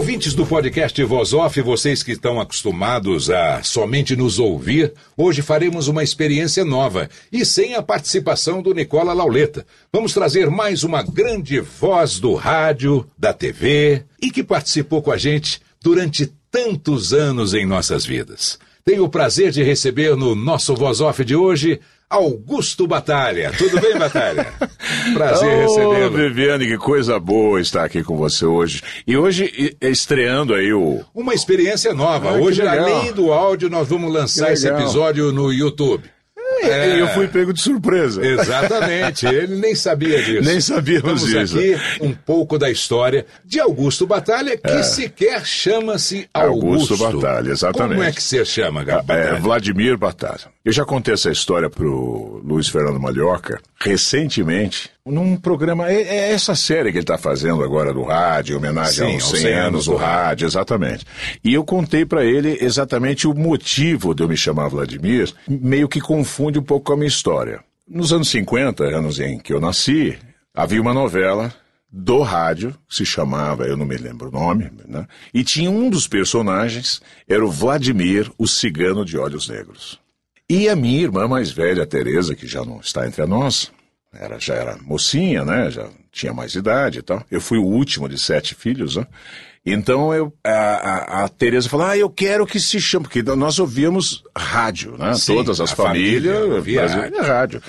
Ouvintes do podcast Voz Off, vocês que estão acostumados a somente nos ouvir, hoje faremos uma experiência nova e sem a participação do Nicola Lauleta. Vamos trazer mais uma grande voz do rádio, da TV e que participou com a gente durante tantos anos em nossas vidas. Tenho o prazer de receber no nosso Voz Off de hoje Augusto Batalha. Tudo bem, Batalha? Prazer oh, recebê-lo. Viviane, que coisa boa estar aqui com você hoje. E hoje estreando aí o... Uma experiência nova. Ah, hoje, além do áudio, nós vamos lançar esse episódio no YouTube. É. Eu fui pego de surpresa. Exatamente, ele nem sabia disso. Nem sabíamos disso. aqui um pouco da história de Augusto Batalha, que é. sequer chama-se Augusto. Augusto Batalha, exatamente. Como é que você chama, Batalha? É, Vladimir Batalha. Eu já contei essa história pro Luiz Fernando Malhoca recentemente, num programa. É, é essa série que ele está fazendo agora do rádio, em homenagem Sim, aos 100, 100 anos do rádio, exatamente. E eu contei para ele exatamente o motivo de eu me chamar Vladimir, meio que confunde um pouco com a minha história. Nos anos 50, anos em que eu nasci, havia uma novela do rádio, que se chamava, eu não me lembro o nome, né? e tinha um dos personagens, era o Vladimir, o cigano de olhos negros. E a minha irmã mais velha, Tereza, que já não está entre nós, era, já era mocinha, né? Já tinha mais idade e tal. Eu fui o último de sete filhos, né? Então eu, a, a, a Tereza falou: Ah, eu quero que se chame, porque nós ouvíamos rádio, né? Sim, Todas as famílias família, Brasil, rádio.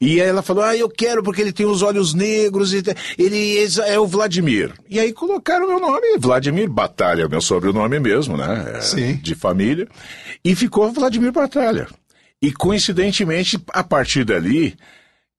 E aí ela falou: Ah, eu quero porque ele tem os olhos negros, e ele é o Vladimir. E aí colocaram meu nome, Vladimir Batalha, meu sobrenome mesmo, né? É, Sim. De família. E ficou Vladimir Batalha. E coincidentemente, a partir dali,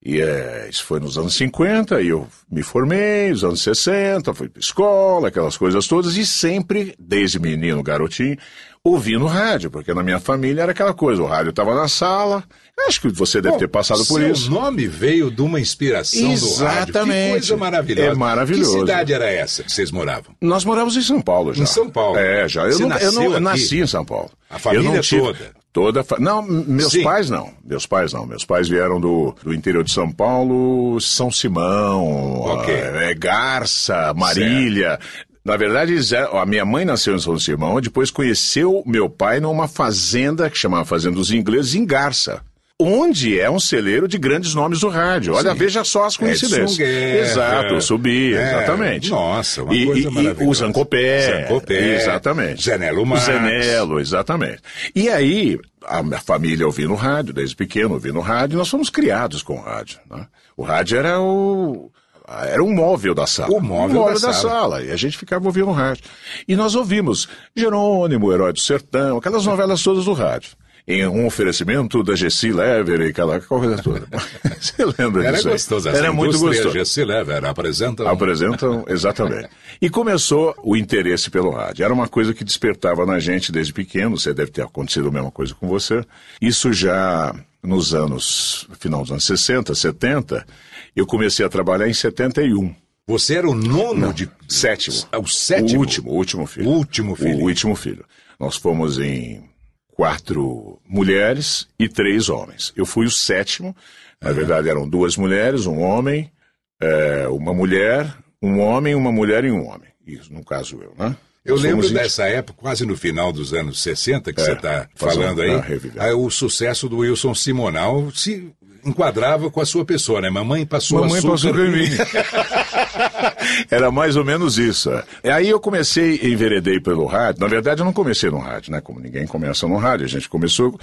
e é, isso foi nos anos 50, e eu me formei, nos anos 60, fui para escola, aquelas coisas todas, e sempre, desde menino, garotinho, ouvindo rádio, porque na minha família era aquela coisa, o rádio estava na sala, acho que você deve Bom, ter passado por isso. O nome veio de uma inspiração Exatamente. do rádio. Que coisa maravilhosa. É maravilhoso. Que cidade era essa que vocês moravam? Nós morávamos em São Paulo já. Em São Paulo? É, já. Eu, não, eu não nasci em São Paulo. A família tive... toda? Toda fa... Não, meus Sim. pais não. Meus pais não. Meus pais vieram do, do interior de São Paulo, São Simão, okay. é, Garça, Marília. Certo. Na verdade, a minha mãe nasceu em São Simão, depois conheceu meu pai numa fazenda que chamava Fazenda dos Ingleses, em Garça onde é um celeiro de grandes nomes do rádio. Olha, Sim. veja só as coincidências. Guerra, Exato, subi, é, exatamente. Nossa, uma e, coisa maravilhosa. E o Zancopé. Zancopé. Exatamente. Zenelo Marques. Zenelo, exatamente. E aí, a minha família ouvindo rádio, desde pequeno ouvindo rádio, nós fomos criados com rádio. Né? O rádio era o era um móvel da sala. O móvel, móvel da, da sala. sala. E a gente ficava ouvindo rádio. E nós ouvimos Jerônimo, Herói do Sertão, aquelas novelas todas do rádio em um oferecimento da Gessi Lever e aquela coisa toda. Você lembra Era disso? gostoso. Era muito gostoso. Gessi Lever apresentam. Apresentam, exatamente. e começou o interesse pelo rádio. Era uma coisa que despertava na gente desde pequeno. Você deve ter acontecido a mesma coisa com você. Isso já nos anos, final dos anos 60, 70, eu comecei a trabalhar em 71. Você era o nono Não, de. Sétimo. O sétimo? O último, o último filho. O último filho. O último filho. Nós fomos em quatro mulheres e três homens. Eu fui o sétimo. Na uhum. verdade, eram duas mulheres, um homem, é, uma mulher, um homem, uma mulher e um homem. Isso, no caso eu, né? Eu lembro dessa época, quase no final dos anos 60, que é, você está falando aí, aí, o sucesso do Wilson Simonal se enquadrava com a sua pessoa, né? Mamãe passou Mamãe açúcar passou em mim. Era mais ou menos isso. É. Aí eu comecei, enveredei pelo rádio. Na verdade, eu não comecei no rádio, né? Como ninguém começa no rádio. A gente começou,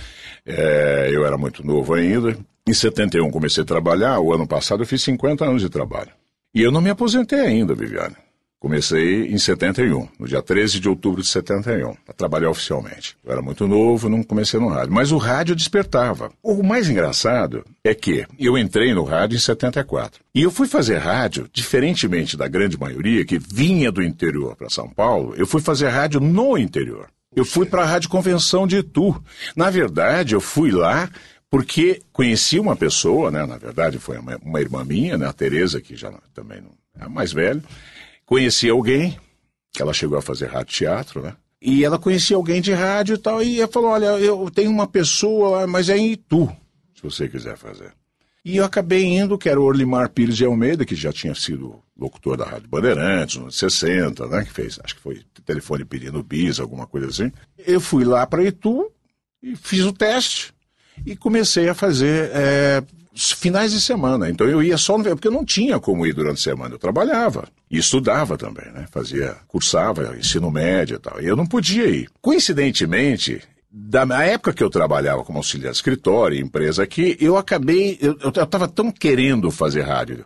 é, eu era muito novo ainda. Em 71 comecei a trabalhar. O ano passado eu fiz 50 anos de trabalho. E eu não me aposentei ainda, Viviane. Comecei em 71, no dia 13 de outubro de 71, a trabalhar oficialmente. Eu era muito novo, não comecei no rádio, mas o rádio despertava. O mais engraçado é que eu entrei no rádio em 74. E eu fui fazer rádio, diferentemente da grande maioria que vinha do interior para São Paulo, eu fui fazer rádio no interior. Eu fui para a Rádio Convenção de Itu. Na verdade, eu fui lá porque conheci uma pessoa, né? Na verdade, foi uma, irmã minha, né? A Tereza, que já também é mais velha conhecia alguém, que ela chegou a fazer rádio teatro, né? E ela conhecia alguém de rádio e tal, e ela falou: Olha, eu tenho uma pessoa, mas é em Itu, se você quiser fazer. E eu acabei indo, que era o Orlimar Pires de Almeida, que já tinha sido locutor da Rádio Bandeirantes, nos 60, né? Que fez, acho que foi telefone pedindo bis, alguma coisa assim. Eu fui lá para Itu e fiz o teste e comecei a fazer é, finais de semana. Então eu ia só no porque eu não tinha como ir durante a semana. Eu trabalhava e estudava também, né? Fazia, cursava ensino médio e tal. E eu não podia ir. Coincidentemente, da época que eu trabalhava como auxiliar de escritório, empresa aqui, eu acabei, eu estava tão querendo fazer rádio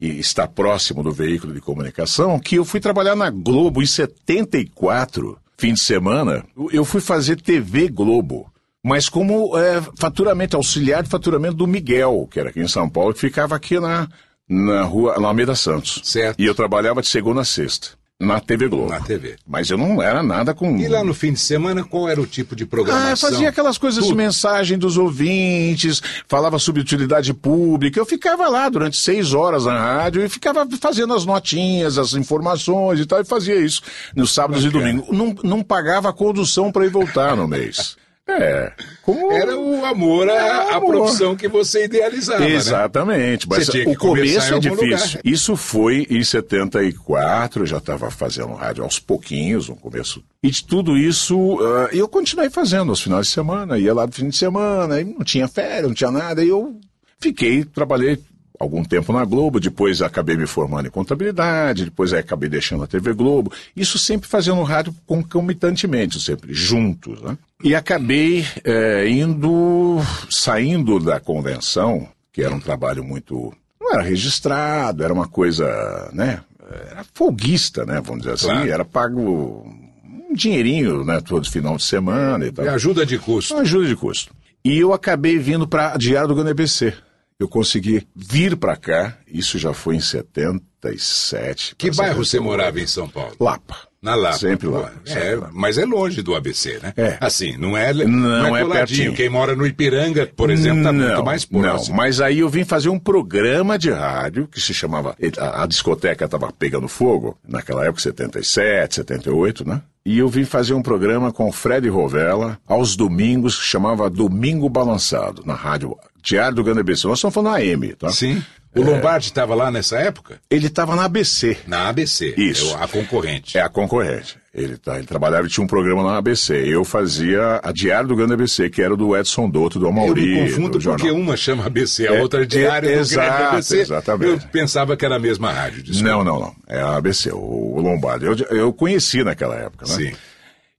e estar próximo do veículo de comunicação que eu fui trabalhar na Globo em 74, fim de semana. Eu fui fazer TV Globo mas como é, faturamento, auxiliar de faturamento do Miguel, que era aqui em São Paulo, que ficava aqui na, na rua, na Almeida Santos. Certo. E eu trabalhava de segunda a sexta. Na TV Globo. Na TV. Mas eu não era nada com. E lá no fim de semana, qual era o tipo de programação? Ah, fazia aquelas coisas Tudo. de mensagem dos ouvintes, falava sobre utilidade pública. Eu ficava lá durante seis horas na rádio e ficava fazendo as notinhas, as informações e tal, e fazia isso nos sábados Bacana. e domingos. Não, não pagava a condução para ir voltar no mês. É. Como... Era o amor à, profissão que você idealizava. Né? Exatamente. Né? Mas o começo é difícil. Lugar. Isso foi em 74, eu já estava fazendo rádio aos pouquinhos, no começo. E de tudo isso, uh, eu continuei fazendo aos finais de semana, ia lá no fim de semana, e não tinha férias, não tinha nada, e eu fiquei, trabalhei algum tempo na Globo, depois acabei me formando em contabilidade, depois acabei deixando a TV Globo. Isso sempre fazendo rádio concomitantemente, sempre juntos. Né? E acabei é, indo, saindo da convenção, que era um trabalho muito. não era registrado, era uma coisa, né? Era folguista, né? Vamos dizer assim, claro. era pago um dinheirinho, né? Todo final de semana e tal. E ajuda de custo. Ajuda de custo. E eu acabei vindo para Diário do GNBC eu consegui vir para cá, isso já foi em 77. Que bairro você morava em São Paulo? Lapa. Na Lapa. Sempre lá. É, mas é longe do ABC, né? É. Assim, não é, não, não é, é pertinho. Quem mora no Ipiranga, por exemplo, está muito mais próximo. Não, mas aí eu vim fazer um programa de rádio que se chamava. A, a discoteca estava pegando fogo, naquela época, 77, 78, né? E eu vim fazer um programa com o Fred Rovella aos domingos, que chamava Domingo Balançado, na rádio Diário do Grande ABC. Nós estamos falando AM, tá? Sim. O é... Lombardi estava lá nessa época? Ele estava na ABC. Na ABC. Isso. É a concorrente. É a concorrente. Ele, tá, ele trabalhava e tinha um programa na ABC. Eu fazia a Diário do Grande ABC, que era do Edson Dotto, do Amauri. Eu me confundo porque jornal. uma chama ABC, a é, outra é Diário é, do exato, Grande ABC. Exatamente. Eu pensava que era a mesma rádio. Desculpa. Não, não, não. É a ABC, o, o Lombardi. Eu, eu conheci naquela época, né? Sim.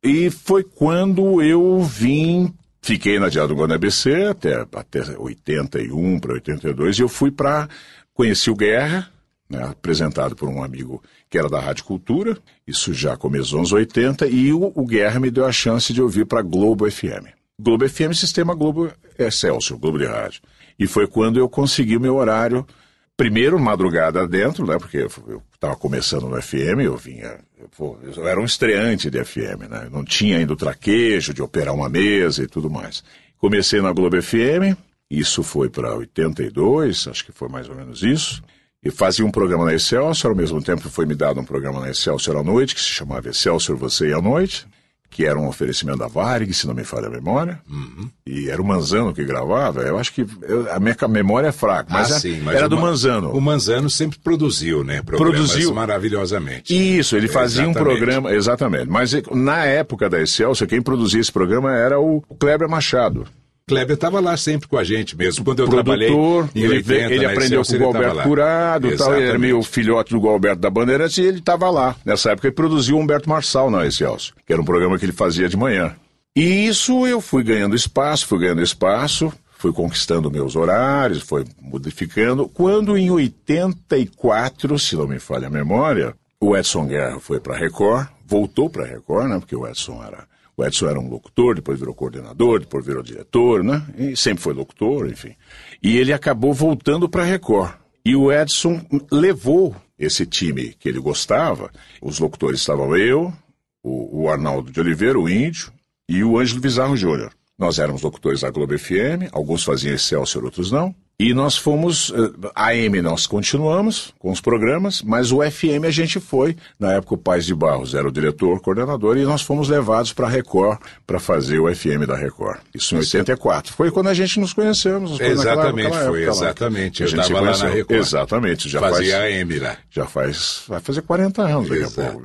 E foi quando eu vim Fiquei na Governo ABC até, até 81 para 82 e eu fui para conheci o Guerra, né, apresentado por um amigo que era da Rádio Cultura, isso já começou nos 80, e o, o Guerra me deu a chance de ouvir para Globo FM. Globo FM, Sistema Globo Excelsior, Globo de Rádio. E foi quando eu consegui o meu horário, primeiro madrugada dentro, né, porque eu estava começando no FM, eu vinha Pô, eu era um estreante de FM, né? Não tinha ainda o traquejo de operar uma mesa e tudo mais. Comecei na Globo FM, isso foi para 82, acho que foi mais ou menos isso. E fazia um programa na Excelsior, ao mesmo tempo foi me dado um programa na Excelsior à noite, que se chamava Excelsior Você e a Noite que era um oferecimento da Varig, se não me falha a memória, uhum. e era o Manzano que gravava. Eu acho que eu, a minha memória é fraca, mas, ah, sim, mas era do Manzano. O Manzano sempre produziu, né? Produziu maravilhosamente. Isso, ele fazia exatamente. um programa, exatamente. Mas na época da Excelsior, quem produzia esse programa era o Kleber Machado. Kleber estava lá sempre com a gente mesmo. Quando eu Produtor, trabalhei em ele, 80, ele aprendeu Excelsior, com o ele tava Alberto lá. Curado, tal, ele era meio filhote do Gualberto da Bandeirantes e ele estava lá. Nessa época ele produziu o Humberto Marçal na Excelsior, que era um programa que ele fazia de manhã. E isso eu fui ganhando espaço, fui ganhando espaço, fui conquistando meus horários, foi modificando. Quando em 84, se não me falha a memória, o Edson Guerra foi para Record, voltou para Record, né? Porque o Edson era o Edson era um locutor, depois virou coordenador, depois virou diretor, né? E sempre foi locutor, enfim. E ele acabou voltando para Record. E o Edson levou esse time que ele gostava. Os locutores estavam eu, o, o Arnaldo de Oliveira, o Índio, e o Ângelo Bizarro Júnior. Nós éramos locutores da Globo FM, alguns faziam Excelsior, outros não. E nós fomos, eh, a AM nós continuamos com os programas, mas o FM a gente foi, na época o Paz de Barros era o diretor, coordenador, e nós fomos levados para a Record para fazer o FM da Record. Isso em 84. Foi quando a gente nos conhecemos. foi naquela- Exatamente, naquela foi época lá. exatamente. A Eu estava lá na. Record. Exatamente, já Fazia faz, a AM lá. já faz, vai fazer 40 anos daqui a pouco.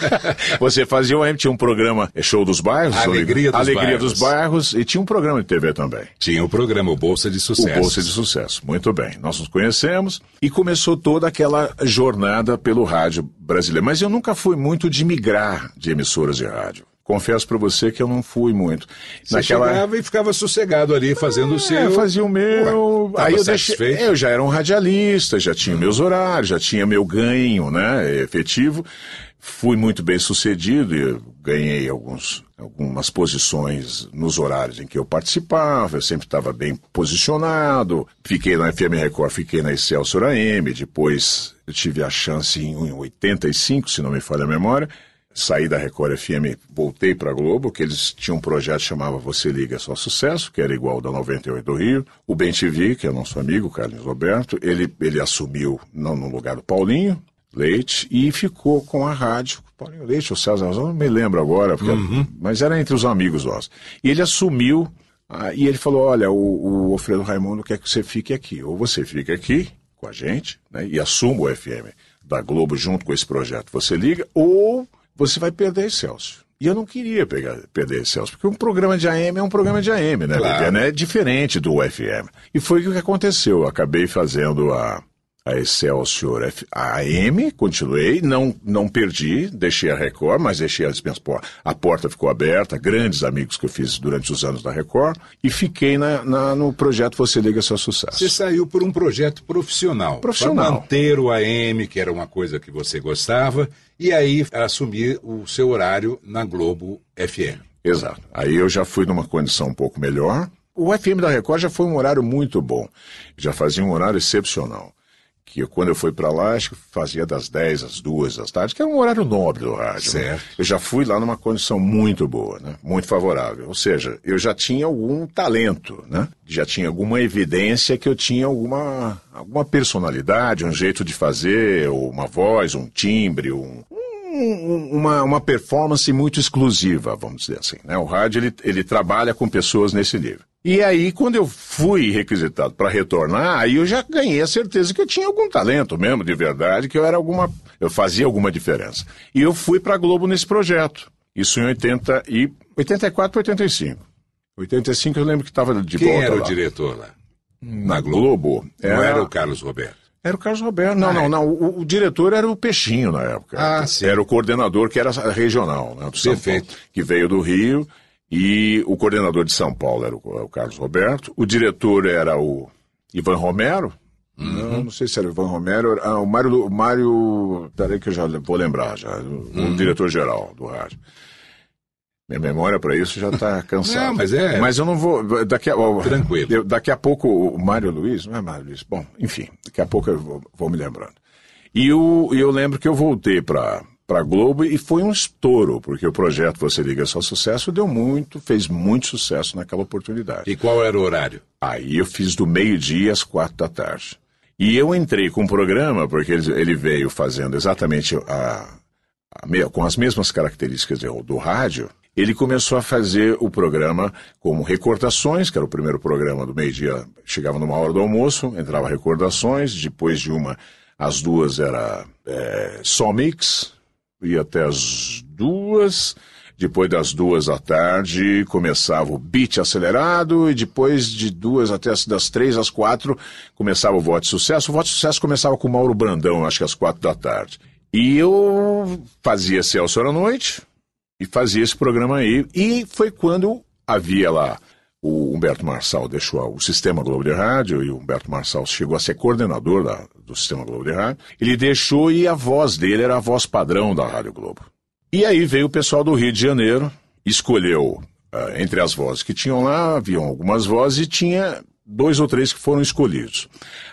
Você fazia o AM, tinha um programa, é Show dos Bairros, Alegria dos Alegria Bairros. dos Bairros, e tinha um programa de TV também. Tinha o programa, o Bolsa de O Sucesso. Bolsa de Sucesso. Muito bem. Nós nos conhecemos e começou toda aquela jornada pelo rádio brasileiro. Mas eu nunca fui muito de migrar de emissoras de rádio. Confesso para você que eu não fui muito. Você chegava e ficava sossegado ali, fazendo o É, seu... fazia o meu. Ué, aí eu deixei. Eu já era um radialista, já tinha meus horários, já tinha meu ganho, né, efetivo. Fui muito bem sucedido e ganhei alguns, algumas posições nos horários em que eu participava, eu sempre estava bem posicionado. Fiquei na FM Record, fiquei na Excelsior AM, depois eu tive a chance em 85, se não me falha a memória. Saí da Record FM, voltei para a Globo, que eles tinham um projeto que chamava Você Liga Só Sucesso, que era igual da 98 do Rio. O Ben TV, que é nosso amigo, Carlos Roberto, ele, ele assumiu não, no lugar do Paulinho Leite e ficou com a rádio. Paulinho Leite ou César, eu não me lembro agora, porque- mas era entre os amigos nossos. E ele assumiu, ah, e ele falou, olha, o, o Alfredo Raimundo quer que você fique aqui. Ou você fica aqui com a gente, né, e assuma o FM da Globo junto com esse projeto. Você liga, ou você vai perder Excelsior. E eu não queria pegar, perder Excelsior, porque um programa de AM é um programa de AM, né? Claro. É diferente do FM. E foi o que aconteceu. Eu acabei fazendo a, a Excelsior a AM, continuei, não, não perdi, deixei a Record, mas deixei as minhas portas. A porta ficou aberta, grandes amigos que eu fiz durante os anos da Record, e fiquei na, na- no projeto Você Liga Seu Sucesso. Você saiu por um projeto profissional. Profissional. Para manter o AM, que era uma coisa que você gostava, e aí assumir o seu horário na Globo FM. Exato. Aí eu já fui numa condição um pouco melhor. O FM da Record já foi um horário muito bom. Já fazia um horário excepcional. Que eu, quando eu fui para lá, acho que fazia das 10 às 2 da tarde, que era um horário nobre do rádio. né? Certo. Eu já fui lá numa condição muito boa, né? muito favorável. Ou seja, eu já tinha algum talento, né? já tinha alguma evidência que eu tinha alguma, alguma personalidade, um jeito de fazer, ou uma voz, um timbre, um- uma, uma performance muito exclusiva, vamos dizer assim. Né? O rádio ele, ele trabalha com pessoas nesse nível. E aí, quando eu fui requisitado para retornar, aí eu já ganhei a certeza que eu tinha algum talento mesmo, de verdade, que eu era alguma, eu fazia alguma diferença. E eu fui para a Globo nesse projeto. Isso em 80 e 84 para 85. 85 eu lembro que estava de Quem volta era lá. o diretor lá? Na Globo. Não era o Carlos Roberto. Era o Carlos Roberto. Não, Ah, não, é. não. O, o diretor era o Peixinho na época. Ah, sim. Era o coordenador que era regional, né, do Perfeito. Paulo, que veio do Rio. E o coordenador de São Paulo era o, o Carlos Roberto. O diretor era o Ivan Romero. Uhum. Não, não sei se era o Ivan Romero. Ah, o Mário. Lu- Mário. Peraí que eu já vou lembrar já. O, Uhum. o diretor geral do rádio. Minha memória para isso já está cansada. Não, mas é- Mas eu não vou. Daqui a, Tranquilo. eu- daqui a pouco o Mário Luiz, não é Mário Luiz? Bom, enfim, daqui a pouco eu vou, vou me lembrando. E o- e eu lembro que eu voltei para para Globo e foi um estouro, porque o projeto Você Liga Só Sucesso deu muito, fez muito sucesso naquela oportunidade. E qual era o horário? Aí eu fiz do meio-dia às quatro da tarde. E eu entrei com o programa, porque ele, ele veio fazendo exatamente a, a me- com as mesmas características do, do rádio. Ele começou a fazer o programa como recordações, que era o primeiro programa do meio-dia, chegava numa hora do almoço, entrava recordações, depois de uma, às duas era é, só mix, ia até as duas, Depois das duas da tarde começava o beat acelerado e depois de duas até das três às quatro começava o Voto de Sucesso. O Voto de Sucesso começava com o Mauro Brandão, acho que às quatro da tarde. E eu fazia Celso à noite e fazia esse programa aí. E foi quando havia lá o Humberto Marçal deixou o Sistema Globo de Rádio e o Humberto Marçal chegou a ser coordenador da, do Sistema Globo de Rádio. Ele deixou e a voz dele era a voz padrão da Rádio Globo. E aí veio o pessoal do Rio de Janeiro, escolheu uh, entre as vozes que tinham lá, haviam algumas vozes e tinha dois ou três que foram escolhidos.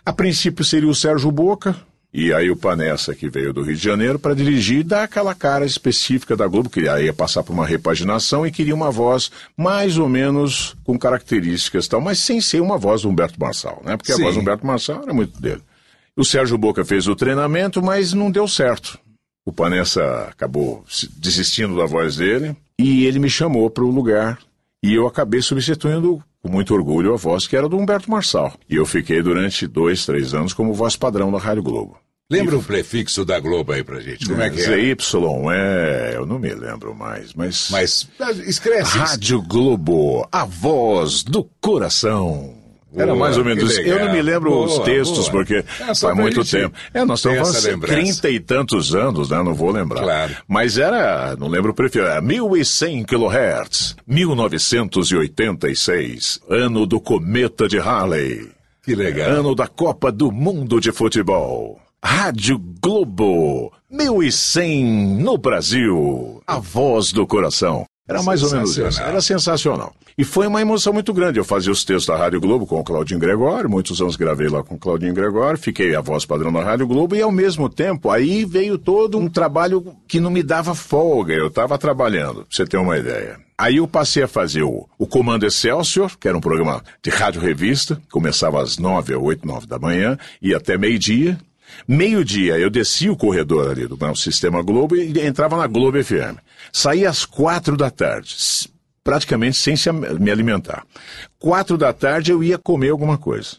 A princípio seria o Sérgio Boca, e aí o Panessa, que veio do Rio de Janeiro, para dirigir, dá aquela cara específica da Globo, que ia passar por uma repaginação e queria uma voz mais ou menos com características tal, mas sem ser uma voz do Humberto Marçal, né? Porque Sim. a voz do Humberto Marçal era muito dele. O Sérgio Boca fez o treinamento, mas não deu certo. O Panessa acabou desistindo da voz dele e ele me chamou para o lugar e eu acabei substituindo com muito orgulho a voz que era do Humberto Marçal. E eu fiquei durante dois, três anos como voz padrão da Rádio Globo. Lembra o prefixo da Globo aí pra gente? Como é que é? ZY, é, eu não me lembro mais, mas. Mas escreve. Rádio Globo, a voz do coração. Era mais ou menos isso. Eu não me lembro boa, os textos, boa. porque é, faz muito tempo. É, nós estamos falando trinta e tantos anos, né? Não vou lembrar. Claro. Mas era, não lembro o prefixo, era 1100 kHz, 1986, ano do cometa de Halley. Que legal. Ano da Copa do Mundo de Futebol. Rádio Globo, 1100 no Brasil. A voz do coração. Era mais ou menos isso. Era sensacional. E foi uma emoção muito grande. Eu fazia os textos da Rádio Globo com o Claudinho Gregório, muitos anos gravei lá com o Claudinho Gregório, fiquei a voz padrão da Rádio Globo e ao mesmo tempo aí veio todo um trabalho que não me dava folga. Eu estava trabalhando, pra você ter uma ideia. Aí eu passei a fazer o, o Comando Excelsior, que era um programa de rádio revista, começava às nove, oito, nove da manhã, e até meio-dia. Meio-dia eu descia o corredor ali do meu Sistema Globo e entrava na Globo FM. Saía às quatro da tarde, praticamente sem se me alimentar. Quatro da tarde eu ia comer alguma coisa.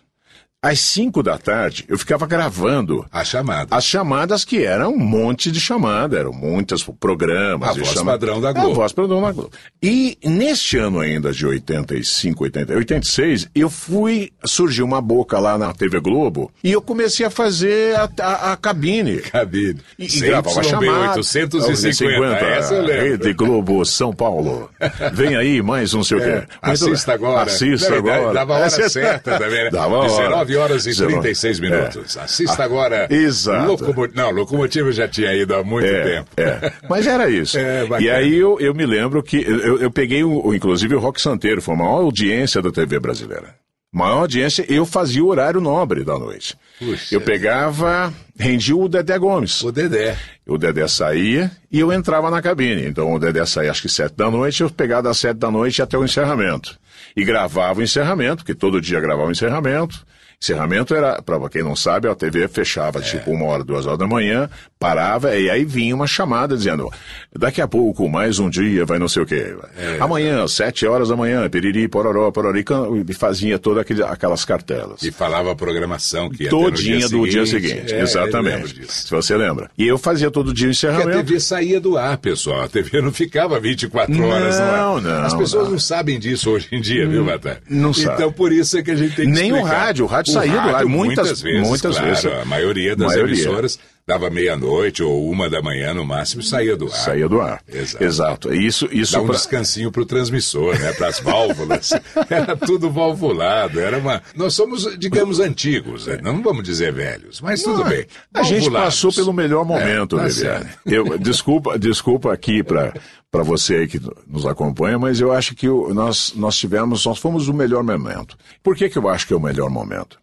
Às cinco da tarde, eu ficava gravando as chamadas. As chamadas que eram um monte de chamada, eram muitos programas. A voz chama... padrão da Globo. A voz padrão da Globo. E neste ano ainda de 85, 80, 86, eu fui, surgiu uma boca lá na TV Globo e eu comecei a fazer a, a, a cabine. Cabine. E, e gravava chamada. 850, essa eu lembro. Rede Globo São Paulo. Vem aí mais um sei o é, quê. Assista agora. Assista agora. Dava a hora certa também, né? Dava a hora. 9 horas e 36 minutos. É. Assista agora. Exato. Locomo... Não, Locomotivo já tinha ido há muito é, tempo. É. Mas era isso. É, e aí eu, eu me lembro que eu, eu peguei, o, inclusive, o Rock Santeiro, foi a maior audiência da TV brasileira. Maior audiência, eu fazia o horário nobre da noite. Puxa. Eu pegava, rendia o Dedé Gomes. O Dedé. O Dedé saía e eu entrava na cabine. Então o Dedé saía acho que sete da noite, eu pegava das sete da noite até o encerramento. E gravava o encerramento, porque todo dia gravava o encerramento. Encerramento era, para quem não sabe, a TV fechava é. tipo uma hora, duas horas da manhã, parava e aí vinha uma chamada dizendo: daqui a pouco, mais um dia, vai não sei o quê. É, Amanhã, sete horas da manhã, piriri, pororó, porori, e fazia todas aquelas cartelas. E falava a programação que ia Todinha dia do dia seguinte, é, exatamente. Se você lembra. E eu fazia todo dia o encerramento. Porque a TV saía do ar, pessoal. A TV não ficava 24 horas não, Não, As pessoas não. não. sabem disso hoje em dia, viu, Batalha? Não sabe. Então por isso é que a gente tem que Nem explicar. o rádio, o rádio o saía rádio, do ar muitas, muitas vezes. Muitas claro, vezes. A maioria das maioria. emissoras dava meia-noite ou uma da manhã no máximo saía do ar. Saía do ar. Exato. Exato. Isso, isso Dá um pra... descansinho para o transmissor, né? Para as válvulas. era tudo valvulado. Era uma. Nós somos, digamos, antigos. Né? Não vamos dizer velhos, mas tudo Não, bem. A gente passou pelo melhor momento, é, tá. Eu desculpa, desculpa aqui para para você aí que nos acompanha, mas eu acho que nós, nós tivemos, nós fomos o melhor momento. Por que, que eu acho que é o melhor momento?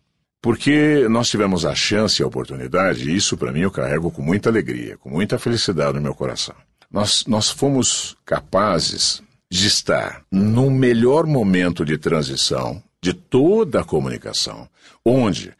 Porque nós tivemos a chance e a oportunidade, e isso para mim eu carrego com muita alegria, com muita felicidade no meu coração. Nós, nós fomos capazes de estar no melhor momento de transição de toda a comunicação, onde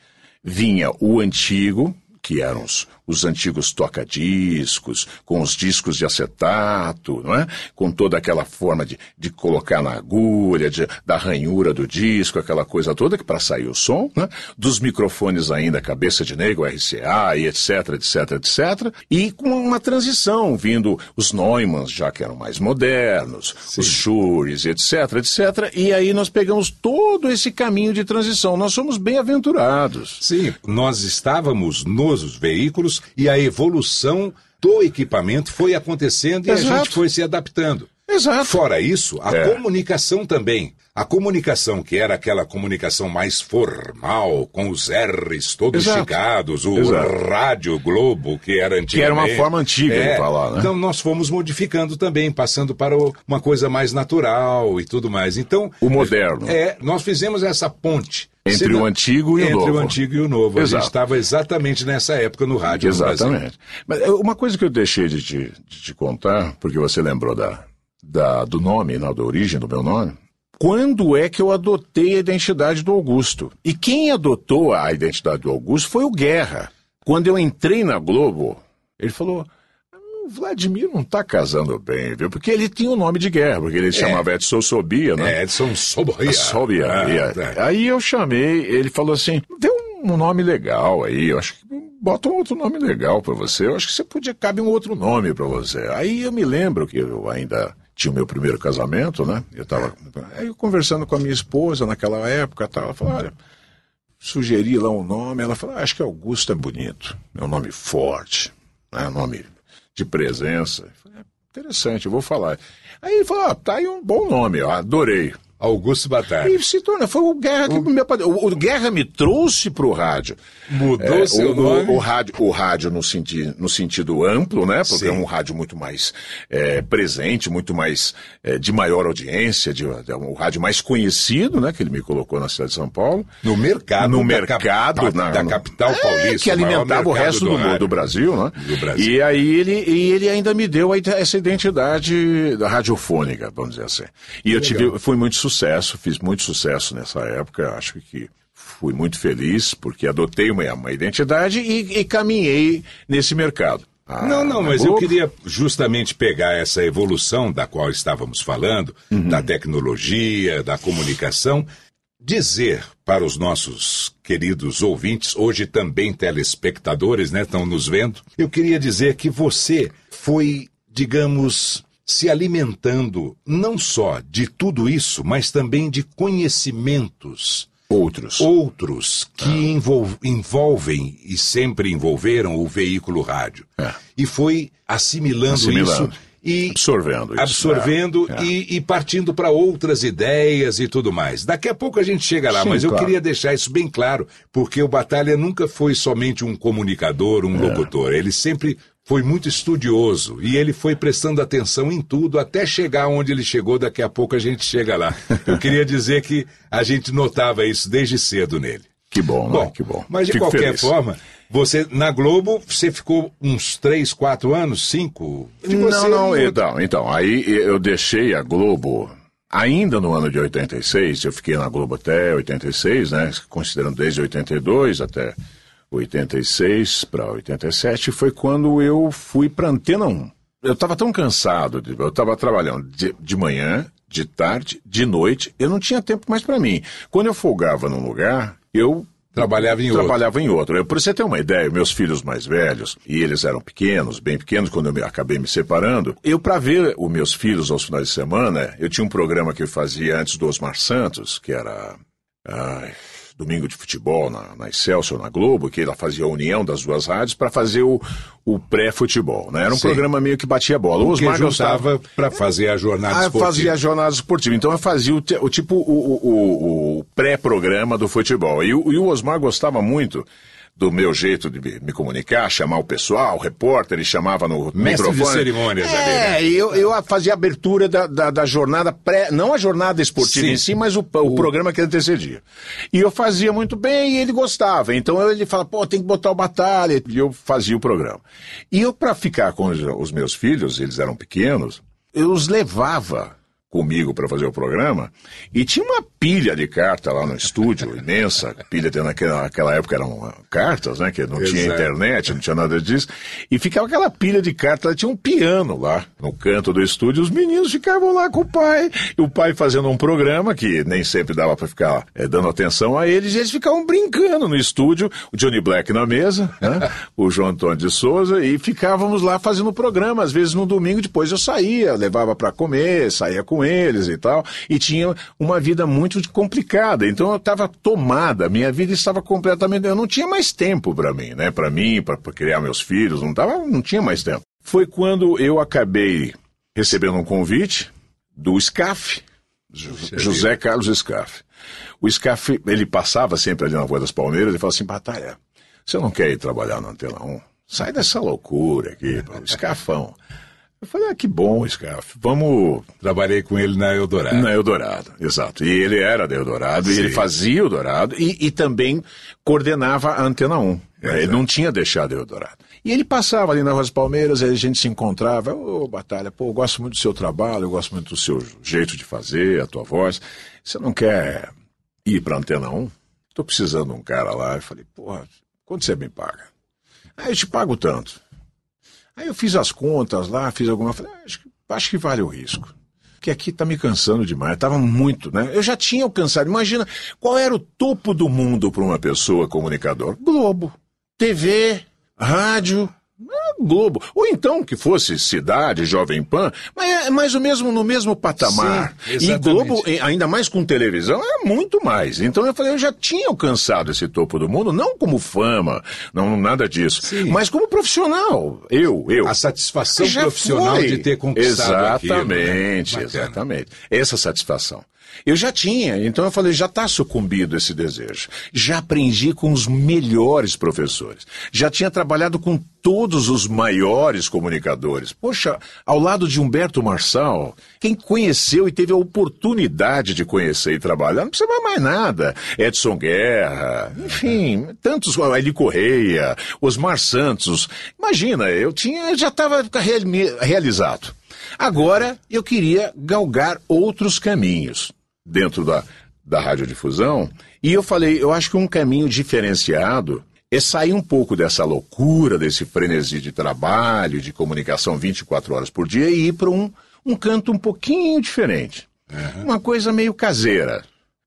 vinha o antigo, que eram os, os antigos toca-discos, com os discos de acetato, não é? Com toda aquela forma de, de colocar na agulha, de, da ranhura do disco, aquela coisa toda que para sair o som, né? Dos microfones ainda, cabeça de negro, RCA e etc, etc, etc. E com uma transição, vindo os Neumanns, já que eram mais modernos, Sim. os Shures, etc, etc. E aí nós pegamos todo esse caminho de transição. Nós somos bem-aventurados. Sim, nós estávamos nos veículos e a evolução do equipamento foi acontecendo e Exato. a gente foi se adaptando. Exato. Fora isso, a é. comunicação também. A comunicação, que era aquela comunicação mais formal, com os R's todos Exato. esticados, o Exato. rádio Globo, que era antigo. Que era uma forma antiga é. de falar, né? Então nós fomos modificando também, passando para uma coisa mais natural e tudo mais. Então. O moderno. É, nós fizemos essa ponte. Entre o antigo e o novo. Entre o antigo e o novo. Exato. A gente estava exatamente nessa época no rádio. Exatamente. Mas eh, uma coisa que eu deixei de te, de te contar, porque você lembrou da, da, do nome, não, da origem do meu nome. Quando é que eu adotei a identidade do Augusto? E quem adotou a identidade do Augusto foi o Guerra. Quando eu entrei na Globo, ele falou: o Vladimir não está casando bem, viu? Porque ele tinha o nome de guerra, porque ele é. chamava Edson Sobia, né? É, Edson Sobia. Sobia. Ah, é. Aí eu chamei, ele falou assim: vê um nome legal aí, eu acho que bota um outro nome legal para você, eu acho que você podia cabe um outro nome para você. Aí eu me lembro que eu ainda tinha o meu primeiro casamento, né? Eu estava conversando com a minha esposa naquela época, tal, ela falou, olha, sugeri lá um nome, ela falou, ah, acho que Augusto é bonito, é um nome forte, é um nome de presença. Falei, é interessante, eu vou falar. Aí ele falou, ah, tá aí um bom nome, eu adorei. Augusto Batalha. E se torna, foi o Guerra que o... me o, o Guerra me trouxe para o rádio. Mudou é, seu o, nome? O, o, rádio, o rádio no, senti, no sentido amplo, né? Porque Sim. é um rádio muito mais é, presente, muito mais é, de maior audiência, de, de, um rádio mais conhecido, né? Que ele me colocou na cidade de São Paulo. No mercado. No mercado. Cap, na, da capital é, paulista. Que alimentava o resto do, do, do, Brasil, né? Do Brasil. E aí ele, e ele ainda me deu essa identidade da radiofônica, vamos dizer assim. E eu tive, fui muito sucesso, fiz muito sucesso nessa época, acho que fui muito feliz porque adotei uma, uma identidade e, e caminhei nesse mercado. Ah, não, não, mas eu queria justamente pegar essa evolução da qual estávamos falando, uhum. da tecnologia, da comunicação, dizer para os nossos queridos ouvintes, hoje também telespectadores, né, estão nos vendo, eu queria dizer que você foi, digamos, se alimentando não só de tudo isso, mas também de conhecimentos outros, outros que ah. envolvem e sempre envolveram o veículo rádio. É. E foi assimilando, assimilando. isso e absorvendo isso. Absorvendo é. e, e, partindo para outras ideias e tudo mais. Daqui a pouco a gente chega lá, Sim, mas eu claro. queria deixar isso bem claro, porque o Batalha nunca foi somente um comunicador, um é. locutor. Ele sempre foi muito estudioso e ele foi prestando atenção em tudo até chegar onde ele chegou. Daqui a pouco a gente chega lá. Eu queria dizer que a gente notava isso desde cedo nele. Que bom, bom né? Que bom. Mas de Fico qualquer feliz. forma, você na Globo você ficou uns três, quatro anos, cinco? Não, não. Então, então, aí eu deixei a Globo Ainda no ano de 86, eu fiquei na Globo até 86, né? Considerando desde 82 até 86 para 87, foi quando eu fui para Antena 1. Eu estava tão cansado, eu estava trabalhando de, de manhã, de tarde, de noite, eu não tinha tempo mais para mim. Quando eu folgava num lugar, eu Trabalhava em Trabalhava outro. em outro. Para você ter uma ideia, meus filhos mais velhos, e eles eram pequenos, bem pequenos, quando eu me, acabei me separando, eu, para ver os meus filhos aos finais de semana, eu tinha um programa que eu fazia antes do Osmar Santos, que era. Ai, domingo de futebol na, na Excelsior, na Globo, que ela fazia a união das duas rádios para fazer o, o pré-futebol, né? Era um Sim. programa meio que batia bola. O Osmar gostava para fazer a jornada ah, esportiva. Fazia a jornada esportiva. Então eu fazia o, o tipo o, o, o pré-programa do futebol. E, e o Osmar gostava muito do meu jeito de me comunicar, chamar o pessoal, o repórter, ele chamava no Mestre microfone. de cerimônias é, ali, né? eu, eu fazia a abertura da, da, da, jornada pré, não a jornada esportiva sim. em si, mas o, o, o, programa que antecedia. E eu fazia muito bem e ele gostava. Então ele fala, pô, tem que botar o batalha. E eu fazia o programa. E eu, para ficar com os, os meus filhos, eles eram pequenos, eu os levava comigo para fazer o programa e tinha uma pilha de carta lá no estúdio, imensa pilha, naquela, naquela época eram cartas, né, que não Exato. tinha internet, não tinha nada disso, e ficava aquela pilha de cartas, tinha um piano lá no canto do estúdio, os meninos ficavam lá com o pai, e o pai fazendo um programa que nem sempre dava para ficar é, dando atenção a eles, e eles ficavam brincando no estúdio, o Johnny Black na mesa, né, o João Antônio de Souza, e ficávamos lá fazendo o programa, às vezes no domingo depois eu saía, levava para comer, saía com eles e tal, e tinha uma vida muito complicada. Então eu estava tomada, minha vida estava completamente. Eu não tinha mais tempo para mim, né? Para mim, para criar meus filhos, não, tava, não tinha mais tempo. Foi quando eu acabei recebendo um convite do SCAF, José Carlos SCAF. O SCAF, ele passava sempre ali na Rua das Palmeiras e falava assim: Batalha, você não quer ir trabalhar na Antena 1? Sai dessa loucura aqui, escafão. Eu falei, ah, que bom, Scarf. Vamos. Trabalhei com ele na Eldorado. Na Eldorado, exato. E ele era da Eldorado, Sim. e ele fazia o Eldorado e, e também coordenava a Antena 1. Exato. Ele não tinha deixado a Eldorado. E ele passava ali na das Palmeiras, aí a gente se encontrava. Ô, oh, Batalha, pô, eu gosto muito do seu trabalho, eu gosto muito do seu jeito de fazer, a tua voz. Você não quer ir pra Antena 1? Tô precisando de um cara lá. Eu falei, porra, quanto você me paga? Ah, eu te pago tanto. Aí eu fiz as contas lá, fiz alguma. Falei, ah, acho, acho que vale o risco. Porque aqui tá me cansando demais. Tava muito, né? Eu já tinha alcançado. Imagina qual era o topo do mundo para uma pessoa comunicador: Globo, TV, rádio, Globo. Ou então que fosse Cidade, Jovem Pan, mas é mais ou menos no mesmo patamar. Sim, e Globo, ainda mais com televisão, é muito mais. Então eu falei, eu já tinha alcançado esse topo do mundo, não como fama, não nada disso, Sim. mas como profissional. Eu, eu. A satisfação já profissional foi. de ter conquistado Exatamente, aquilo, né? exatamente. Essa satisfação. Eu já tinha, então eu falei, já está sucumbido esse desejo. Já aprendi com os melhores professores. Já tinha trabalhado com todos os maiores comunicadores. Poxa, ao lado de Humberto Marçal, quem conheceu e teve a oportunidade de conhecer e trabalhar, não precisa mais nada. Edson Guerra, enfim, tantos, Eli Correia, Osmar Santos. Imagina, eu tinha, já estava realizado. Agora eu queria galgar outros caminhos dentro da, da radiodifusão. E eu falei, eu acho que um caminho diferenciado é sair um pouco dessa loucura, desse frenesi de trabalho, de comunicação 24 horas por dia e ir para um, um canto um pouquinho diferente. Uhum. Uma coisa meio caseira.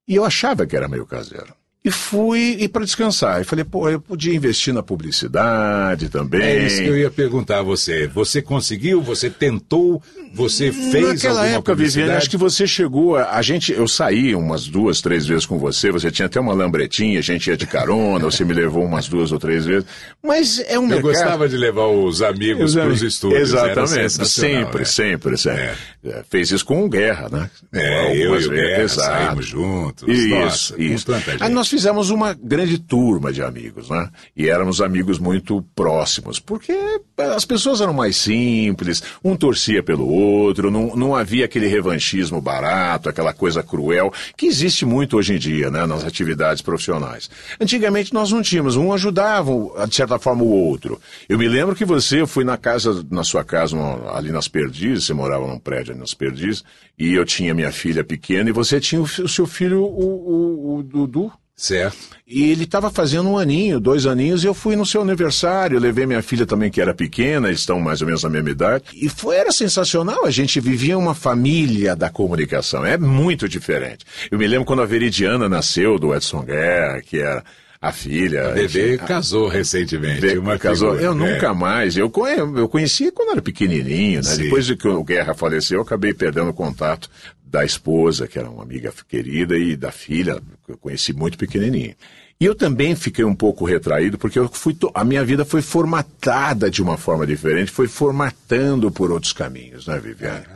E eu achava que era meio caseiro. E fui e para descansar. E falei, pô, eu podia investir na publicidade também. É isso que eu ia perguntar a você. Você conseguiu? Você tentou? Você fez Naquela época, Viviane, acho que você chegou. A, a, gente, eu saí umas duas, três vezes com você. Você tinha até uma lambretinha, a gente ia de carona. você me levou umas duas ou três vezes. Mas é um eu mercado. Eu gostava de levar os amigos para os estúdios. Exatamente. Sempre, é. sempre, sempre. É. é. Fez isso com o Guerra, né? É, eu e o Guerra saímos juntos. Isso, Nossa, isso. Aí nós fizemos uma grande turma de amigos, né? E éramos amigos muito próximos, porque as pessoas eram mais simples, um torcia pelo outro, não, não havia aquele revanchismo barato, aquela coisa cruel, que existe muito hoje em dia, né, nas atividades profissionais. Antigamente nós não tínhamos, um ajudava, de certa forma, o outro. Eu me lembro que você foi na casa, na sua casa, ali nas Perdizes, você morava num prédio ali nas Perdizes, e eu tinha minha filha pequena, e você tinha o, seu filho, o, o, o Dudu, Certo. E ele estava fazendo um aninho, dois aninhos, e eu fui no seu aniversário, levei minha filha também, que era pequena, eles estão mais ou menos na mesma idade. E foi, era sensacional, a gente vivia uma família da comunicação, é muito diferente. Eu me lembro quando a Veridiana nasceu, do Edson Guerra, que era a filha. A bebê enfim, casou a... recentemente. Bebê uma casou. Figura, eu é. nunca mais. Eu, eu conheci quando era pequenininho, né? Depois de que o Guerra faleceu, eu acabei perdendo o contato da esposa, que era uma amiga querida, e da filha, que eu conheci muito pequenininho. E eu também fiquei um pouco retraído, porque eu fui a minha vida foi formatada de uma forma diferente, foi formatando por outros caminhos, né, Viviane?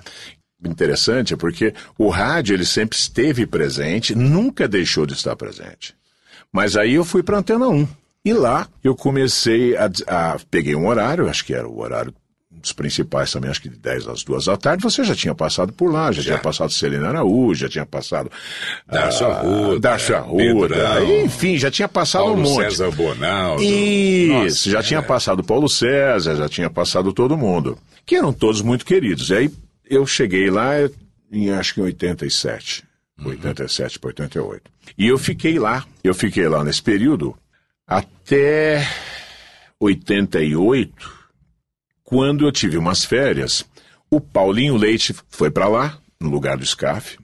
Interessante, porque o rádio ele sempre esteve presente, nunca deixou de estar presente. Mas aí eu fui para a Antena 1. E lá eu comecei a, a, Peguei um horário, acho que era o horário dos principais também, acho que de 10 às 2 da tarde, você já tinha passado por lá, já, já. tinha passado Celina Araújo, já tinha passado Darcio Arruda, Darcio Arruda, enfim, já tinha passado Paulo um monte. César Bonaldo. Isso, Nossa, já é. tinha passado Paulo César, já tinha passado todo mundo, que eram todos muito queridos. E aí eu cheguei lá, em acho que em 87. Uhum. 87 para 88. E eu fiquei lá, eu fiquei lá nesse período até 88, quando eu tive umas férias. O Paulinho Leite foi para lá, no lugar do Scarf,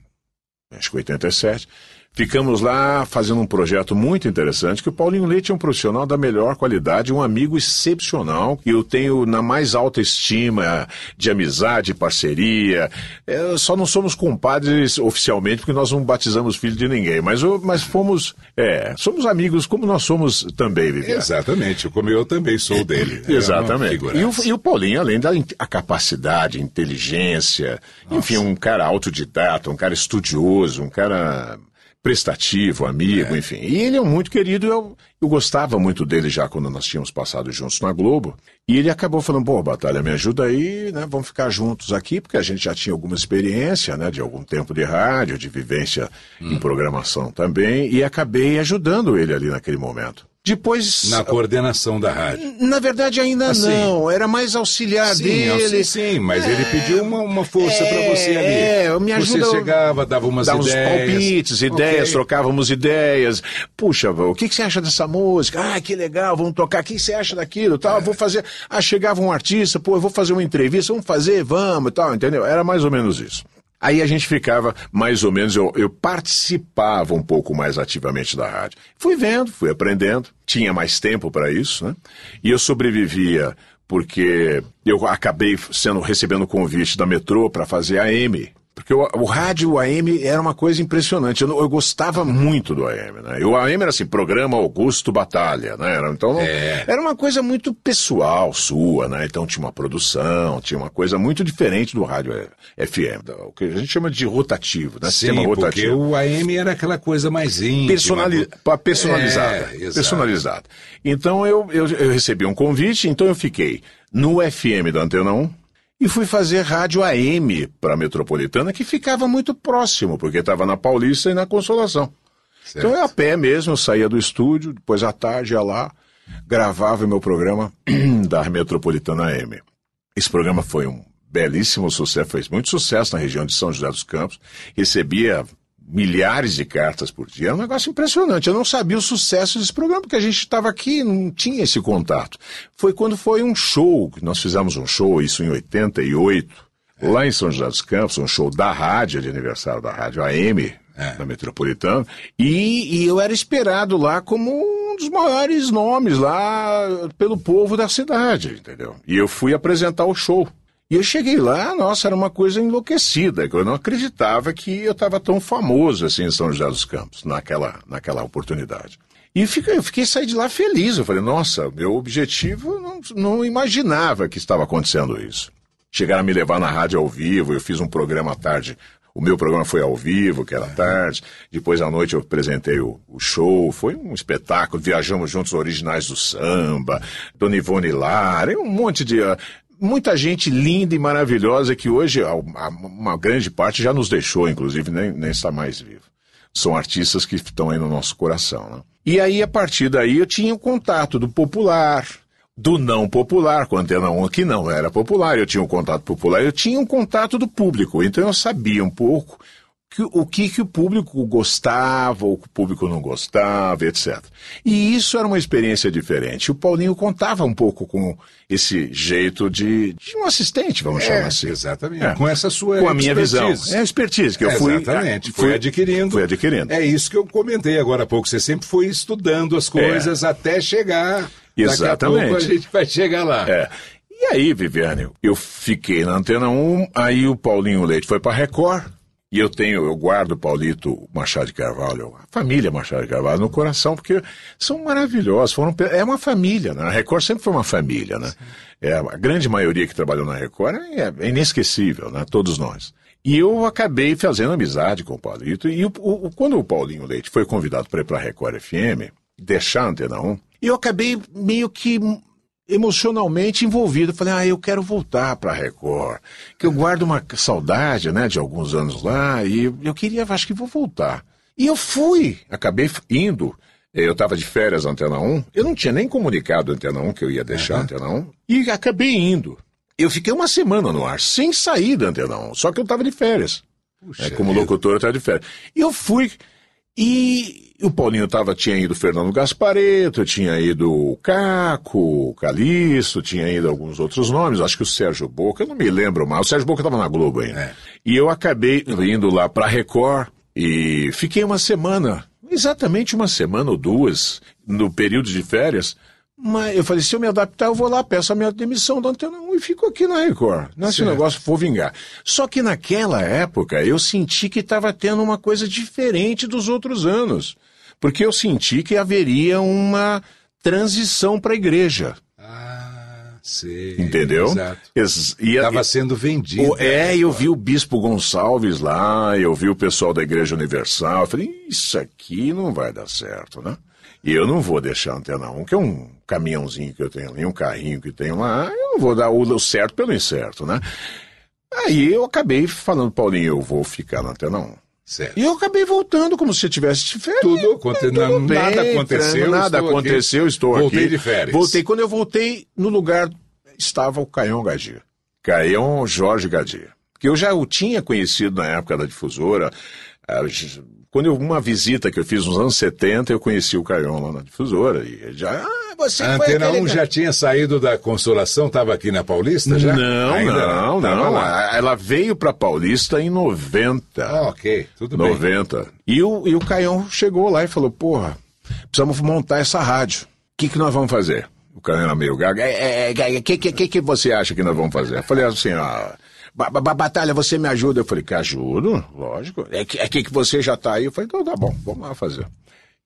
acho que 87. Ficamos lá fazendo um projeto muito interessante, que o Paulinho Leite é um profissional da melhor qualidade, um amigo excepcional, que eu tenho na mais alta estima de amizade, parceria. É, só não somos compadres oficialmente, porque nós não batizamos filho de ninguém, mas, mas fomos, é, somos amigos como nós somos também, Viviane. Exatamente, como eu também sou dele. É Exatamente. E o, e o, Paulinho, além da a capacidade, inteligência, Nossa. enfim, um cara autodidata, um cara estudioso, um cara prestativo, amigo, é. enfim. E ele é muito querido, eu, eu gostava muito dele já quando nós tínhamos passado juntos na Globo. E ele acabou falando, pô, Batalha, me ajuda aí, né? Vamos ficar juntos aqui, porque a gente já tinha alguma experiência, né? De algum tempo de rádio, de vivência hum. em programação também. E acabei ajudando ele ali naquele momento. Depois. Na coordenação da rádio. Na verdade, ainda assim, não. Era mais auxiliar sim, dele. Sim, mas é, ele pediu uma, uma força é, para você ali. É, me ajuda. Você chegava, dava umas dava ideias. Uns palpites, ideias, okay. trocávamos ideias. Puxa, o que, que, você acha dessa música? Ah, que legal, vamos tocar. O que, que você acha daquilo? Tal, é. vou fazer. Ah, chegava um artista, pô, eu vou fazer uma entrevista, vamos fazer, vamos tal, entendeu? Era mais ou menos isso. Aí a gente ficava mais ou menos, eu, eu, participava um pouco mais ativamente da rádio. Fui vendo, fui aprendendo, tinha mais tempo para isso, né? E eu sobrevivia porque eu acabei sendo recebendo convite da metrô para fazer a M porque o, o rádio, o AM, era uma coisa impressionante. Eu, eu, gostava muito do AM, né? E o AM era assim, programa Augusto Batalha, né? Era, então, é. era uma coisa muito pessoal, sua, né? Então tinha uma produção, tinha uma coisa muito diferente do rádio FM, o que a gente chama de rotativo, né? Sim, Sistema rotativo. porque o AM era aquela coisa mais íntima. Personali personalizada. É, personalizada. Então eu, eu, eu recebi um convite, então eu fiquei no FM da Antena 1, e fui fazer rádio AM para a Metropolitana, que ficava muito próximo, porque estava na Paulista e na Consolação. Certo. Então eu a pé mesmo, eu saía do estúdio, depois à tarde ia lá, gravava o meu programa da Metropolitana AM. Esse programa foi um belíssimo sucesso, fez muito sucesso na região de São José dos Campos, recebia milhares de cartas por dia. Era um negócio impressionante. Eu não sabia o sucesso desse programa, porque a gente estava aqui não tinha esse contato. Foi quando foi um show, nós fizemos um show, isso em 88, é. lá em São José dos Campos, um show da rádio, de aniversário da rádio AM, é. da Metropolitana, e, e eu era esperado lá como um dos maiores nomes lá pelo povo da cidade, entendeu? E eu fui apresentar o show. E eu cheguei lá, nossa, era uma coisa enlouquecida, que eu não acreditava que eu estava tão famoso assim em São José dos Campos, naquela, naquela oportunidade. E fiquei, eu fiquei sair de lá feliz. Eu falei, nossa, meu objetivo, não, não imaginava que estava acontecendo isso. Chegaram a me levar na rádio ao vivo, eu fiz um programa à tarde. O meu programa foi ao vivo, que era tarde. Depois à noite eu apresentei o, o show. Foi um espetáculo. Viajamos juntos originais do samba, Dona Ivone Lara, um monte de muita gente linda e maravilhosa que hoje, uma grande parte já nos deixou, inclusive, nem, nem está mais vivo. São artistas que estão aí no nosso coração. Né? E aí, a partir daí, eu tinha o um contato do popular, do não popular, com a Antena 1 que não era popular, eu tinha um contato popular, eu tinha um contato do público, então eu sabia um pouco que, o que, que o público gostava, ou que o público não gostava, etc. E isso era uma experiência diferente. O Paulinho contava um pouco com esse jeito de, de um assistente, vamos é, chamar assim. Exatamente. É. Com essa sua Com a minha visão. É a expertise que eu fui. Exatamente. Fui, fui adquirindo. Fui adquirindo. É isso que eu comentei agora há pouco. Você sempre foi estudando as coisas é. até chegar. Exatamente. Daqui a pouco a gente vai chegar lá. É. E aí, Viviane, eu fiquei na Antena 1, aí o Paulinho Leite foi para Record, e eu tenho, eu guardo Paulito Machado de Carvalho, a família Machado de Carvalho no coração, porque são maravilhosos. Foram, é uma família, né? A Record sempre foi uma família, né? É, a grande maioria que trabalhou na Record é, é inesquecível, né? Todos nós. E eu acabei fazendo amizade com o Paulito. E o, o, quando o Paulinho Leite foi convidado para ir para a Record FM, deixar a Antena 1, eu acabei meio que emocionalmente envolvido. Falei, ah, eu quero voltar para a Record, que eu guardo uma saudade, né, de alguns anos lá, e eu queria, acho que vou voltar. E eu fui, acabei indo. Eu estava de férias na Antena 1, eu não tinha nem comunicado a Antena 1 que eu ia deixar uhum. a Antena 1, e acabei indo. Eu fiquei uma semana no ar, sem sair da Antena 1, só que eu estava de férias. Puxa, é, como locutor até de férias. E eu fui e o Paulinho tava, tinha ido o Fernando Gaspareto, tinha ido o Caco, o Calixto, tinha ido alguns outros nomes, acho que o Sérgio Boca, eu não me lembro mais, o Sérgio Boca estava na Globo ainda. É. E eu acabei indo lá para Record e fiquei uma semana, exatamente uma semana ou duas, no período de férias, mas eu falei, se eu me adaptar, eu vou lá, peço a minha demissão da Antena 1 e fico aqui na Record. Não é esse negócio for vingar. Só que naquela época eu senti que estava tendo uma coisa diferente dos outros anos. Porque eu senti que haveria uma transição para a igreja. Ah, sei. Entendeu? Exato. Estava sendo vendido. é, eu vi o Bispo Gonçalves lá, eu vi o pessoal da Igreja Universal. Eu falei, isso aqui não vai dar certo, né? E eu não vou deixar a Antena 1, que é um caminhãozinho que eu tenho ali, um carrinho que tenho lá, eu não vou dar o certo pelo incerto, né? Aí eu acabei falando, Paulinho, eu vou ficar na Antena 1. Certo. E eu acabei voltando como se eu tivesse de férias. Tudo, tudo não, bem, nada aconteceu. Nada estou aconteceu, aqui. estou voltei aqui. Voltei de férias. Voltei. Quando eu voltei, no lugar estava o Caião Gadia. Caião Jorge Gadia. Que eu já o tinha conhecido na época da difusora. Ah, quando eu, uma visita que eu fiz nos anos 70, eu conheci o Caion lá na difusora. E ele já. Você a Antena 1 já tinha saído da Consolação, estava aqui na Paulista já? Não, Ainda não, não. Lá. Ela veio para Paulista em 90. Ah, ok, tudo 90. bem. 90. E o, e o Caião chegou lá e falou: porra, precisamos montar essa rádio. O que, que nós vamos fazer? O Caião era meio gaga. O é, é, é, que, que, que você acha que nós vamos fazer? Eu falei assim: ah. Batalha, você me ajuda? Eu falei, que ajudo, lógico. É que, é que você já tá aí. Eu falei, então tá bom, vamos lá fazer.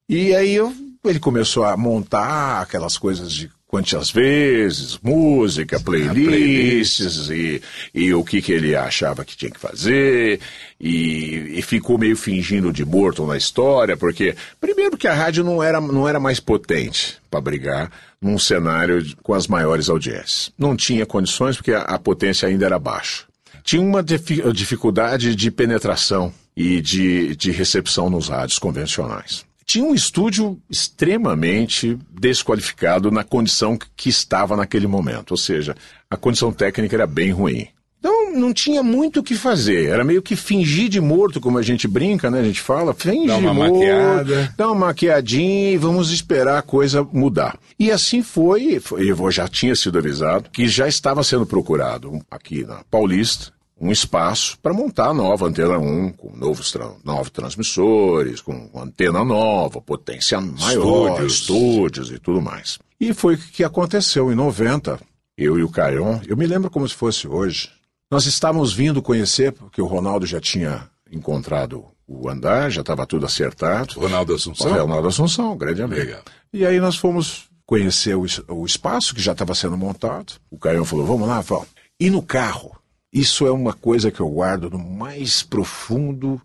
E aí eu, ele começou a montar aquelas coisas de quantas vezes, música, playlists e, e o que, que ele achava que tinha que fazer e, e, ficou meio fingindo de morto na história, porque primeiro que a rádio não era, não era mais potente para brigar num cenário com as maiores audiências. Não tinha condições porque a, a potência ainda era baixa tinha uma dificuldade de penetração e de, de recepção nos rádios convencionais. Tinha um estúdio extremamente desqualificado na condição que estava naquele momento, ou seja, a condição técnica era bem ruim. Então não tinha muito o que fazer. Era meio que fingir de morto, como a gente brinca, né? A gente fala, finge dá uma morto, maquiada. dá uma maquiadinha e vamos esperar a coisa mudar. E assim foi, foi, eu já tinha sido avisado que já estava sendo procurado aqui na Paulista um espaço para montar a nova Antena 1, com novos, tra novos transmissores, com antena nova, potência maior, estúdios. estúdios e tudo mais. E foi o que aconteceu em 90. Eu e o Caion, eu me lembro como se fosse hoje. Nós estávamos vindo conhecer, porque o Ronaldo já tinha encontrado o andar, já estava tudo acertado. Ronaldo Assunção? O Ronaldo Assunção, grande amigo. Legal. E aí nós fomos conhecer o, o espaço que já estava sendo montado. O Caion falou, vamos lá, vamos. E no carro, isso é uma coisa que eu guardo no mais profundo,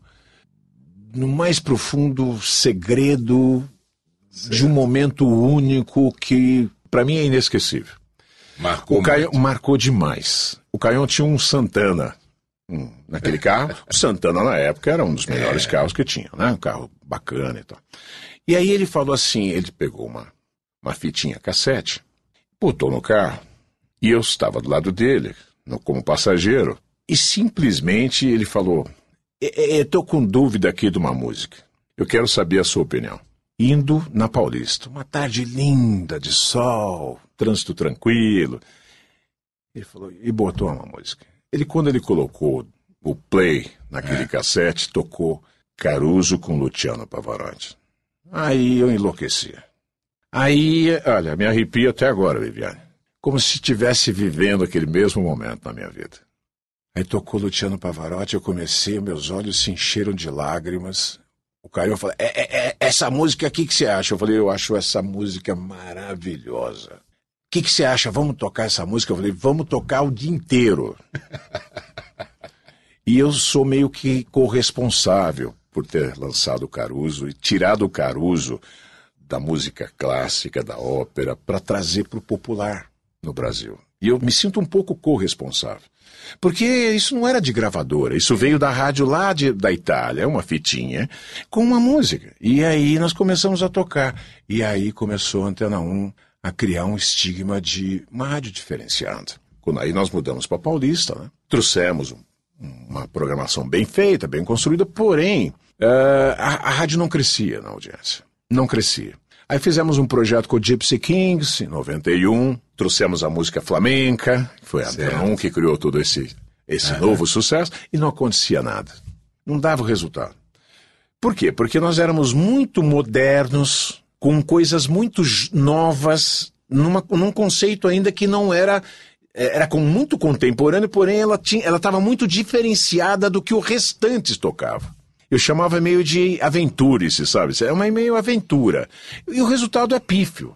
no mais profundo segredo de um momento único que para mim é inesquecível. Marcou, o Caio, marcou demais. O Caião tinha um Santana um, naquele carro. o Santana na época era um dos melhores é. carros que tinha, né? Um carro bacana e tal. E aí ele falou assim, ele pegou uma, uma fitinha cassete, botou no carro e eu estava do lado dele, como passageiro, e simplesmente ele falou: Estou com dúvida aqui de uma música. Eu quero saber a sua opinião. Indo na Paulista, uma tarde linda de sol, trânsito tranquilo. Ele falou, e botou uma música. Ele, quando ele colocou o play naquele é. cassete, tocou Caruso com Luciano Pavarotti. Aí eu enlouqueci. Aí, olha, me arrepio até agora, Viviane como se estivesse vivendo aquele mesmo momento na minha vida. Aí tocou Luciano Pavarotti, eu comecei, meus olhos se encheram de lágrimas. O Caio falou: é, é, é, essa música aqui que você acha? Eu falei: eu acho essa música maravilhosa. O que, que você acha? Vamos tocar essa música? Eu falei: vamos tocar o dia inteiro. e eu sou meio que corresponsável por ter lançado o Caruso e tirado o Caruso da música clássica, da ópera, para trazer para o popular no Brasil. E eu me sinto um pouco corresponsável. Porque isso não era de gravadora, isso veio da rádio lá de, da Itália, uma fitinha, com uma música. E aí nós começamos a tocar. E aí começou a Antena 1 a criar um estigma de uma rádio diferenciada. Quando aí nós mudamos para Paulista, né? trouxemos um, uma programação bem feita, bem construída, porém, uh, a, a rádio não crescia na audiência. Não crescia. Aí fizemos um projeto com o Gypsy Kings, em 91, trouxemos a música flamenca, foi a Antena 1 que criou todo esse, esse novo sucesso, e não acontecia nada. Não dava o resultado. Por quê? Porque nós éramos muito modernos, com coisas muito novas, numa, num conceito ainda que não era é, era com muito contemporâneo, porém ela tinha, ela estava muito diferenciada do que o restante tocava. Eu chamava meio de aventurice, sabe? É uma meio aventura. E o resultado é pífio.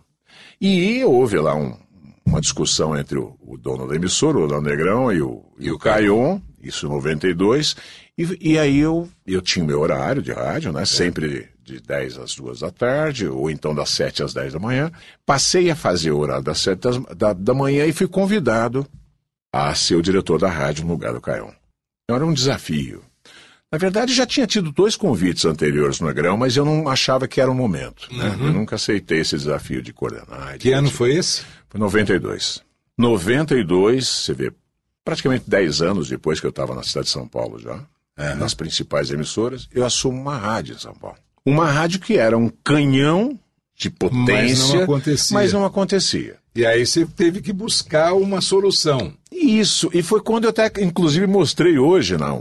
E houve lá um, uma discussão entre o, o, dono da emissora, o Orlando Negrão, e o, e o Caion, isso em 92, e, e aí eu, eu tinha o meu horário de rádio, né? É. Sempre de 10 às 2 da tarde, ou então das 7 às 10 da manhã. Passei a fazer o horário das 7 da, da manhã e fui convidado a ser o diretor da rádio no lugar do Caion. Então era um desafio. Na verdade, já tinha tido dois convites anteriores no Negrão, mas eu não achava que era o momento. Né? Uhum. Eu nunca aceitei esse desafio de coordenar. Que ano foi esse? Foi 92. 92, você vê, praticamente 10 anos depois que eu estava na cidade de São Paulo já, uhum. nas principais emissoras, eu assumo uma rádio em São Paulo. Uma rádio que era um canhão de potência, mas não acontecia. Mas não acontecia. E aí você teve que buscar uma solução. Isso, e foi quando eu até, inclusive, mostrei hoje na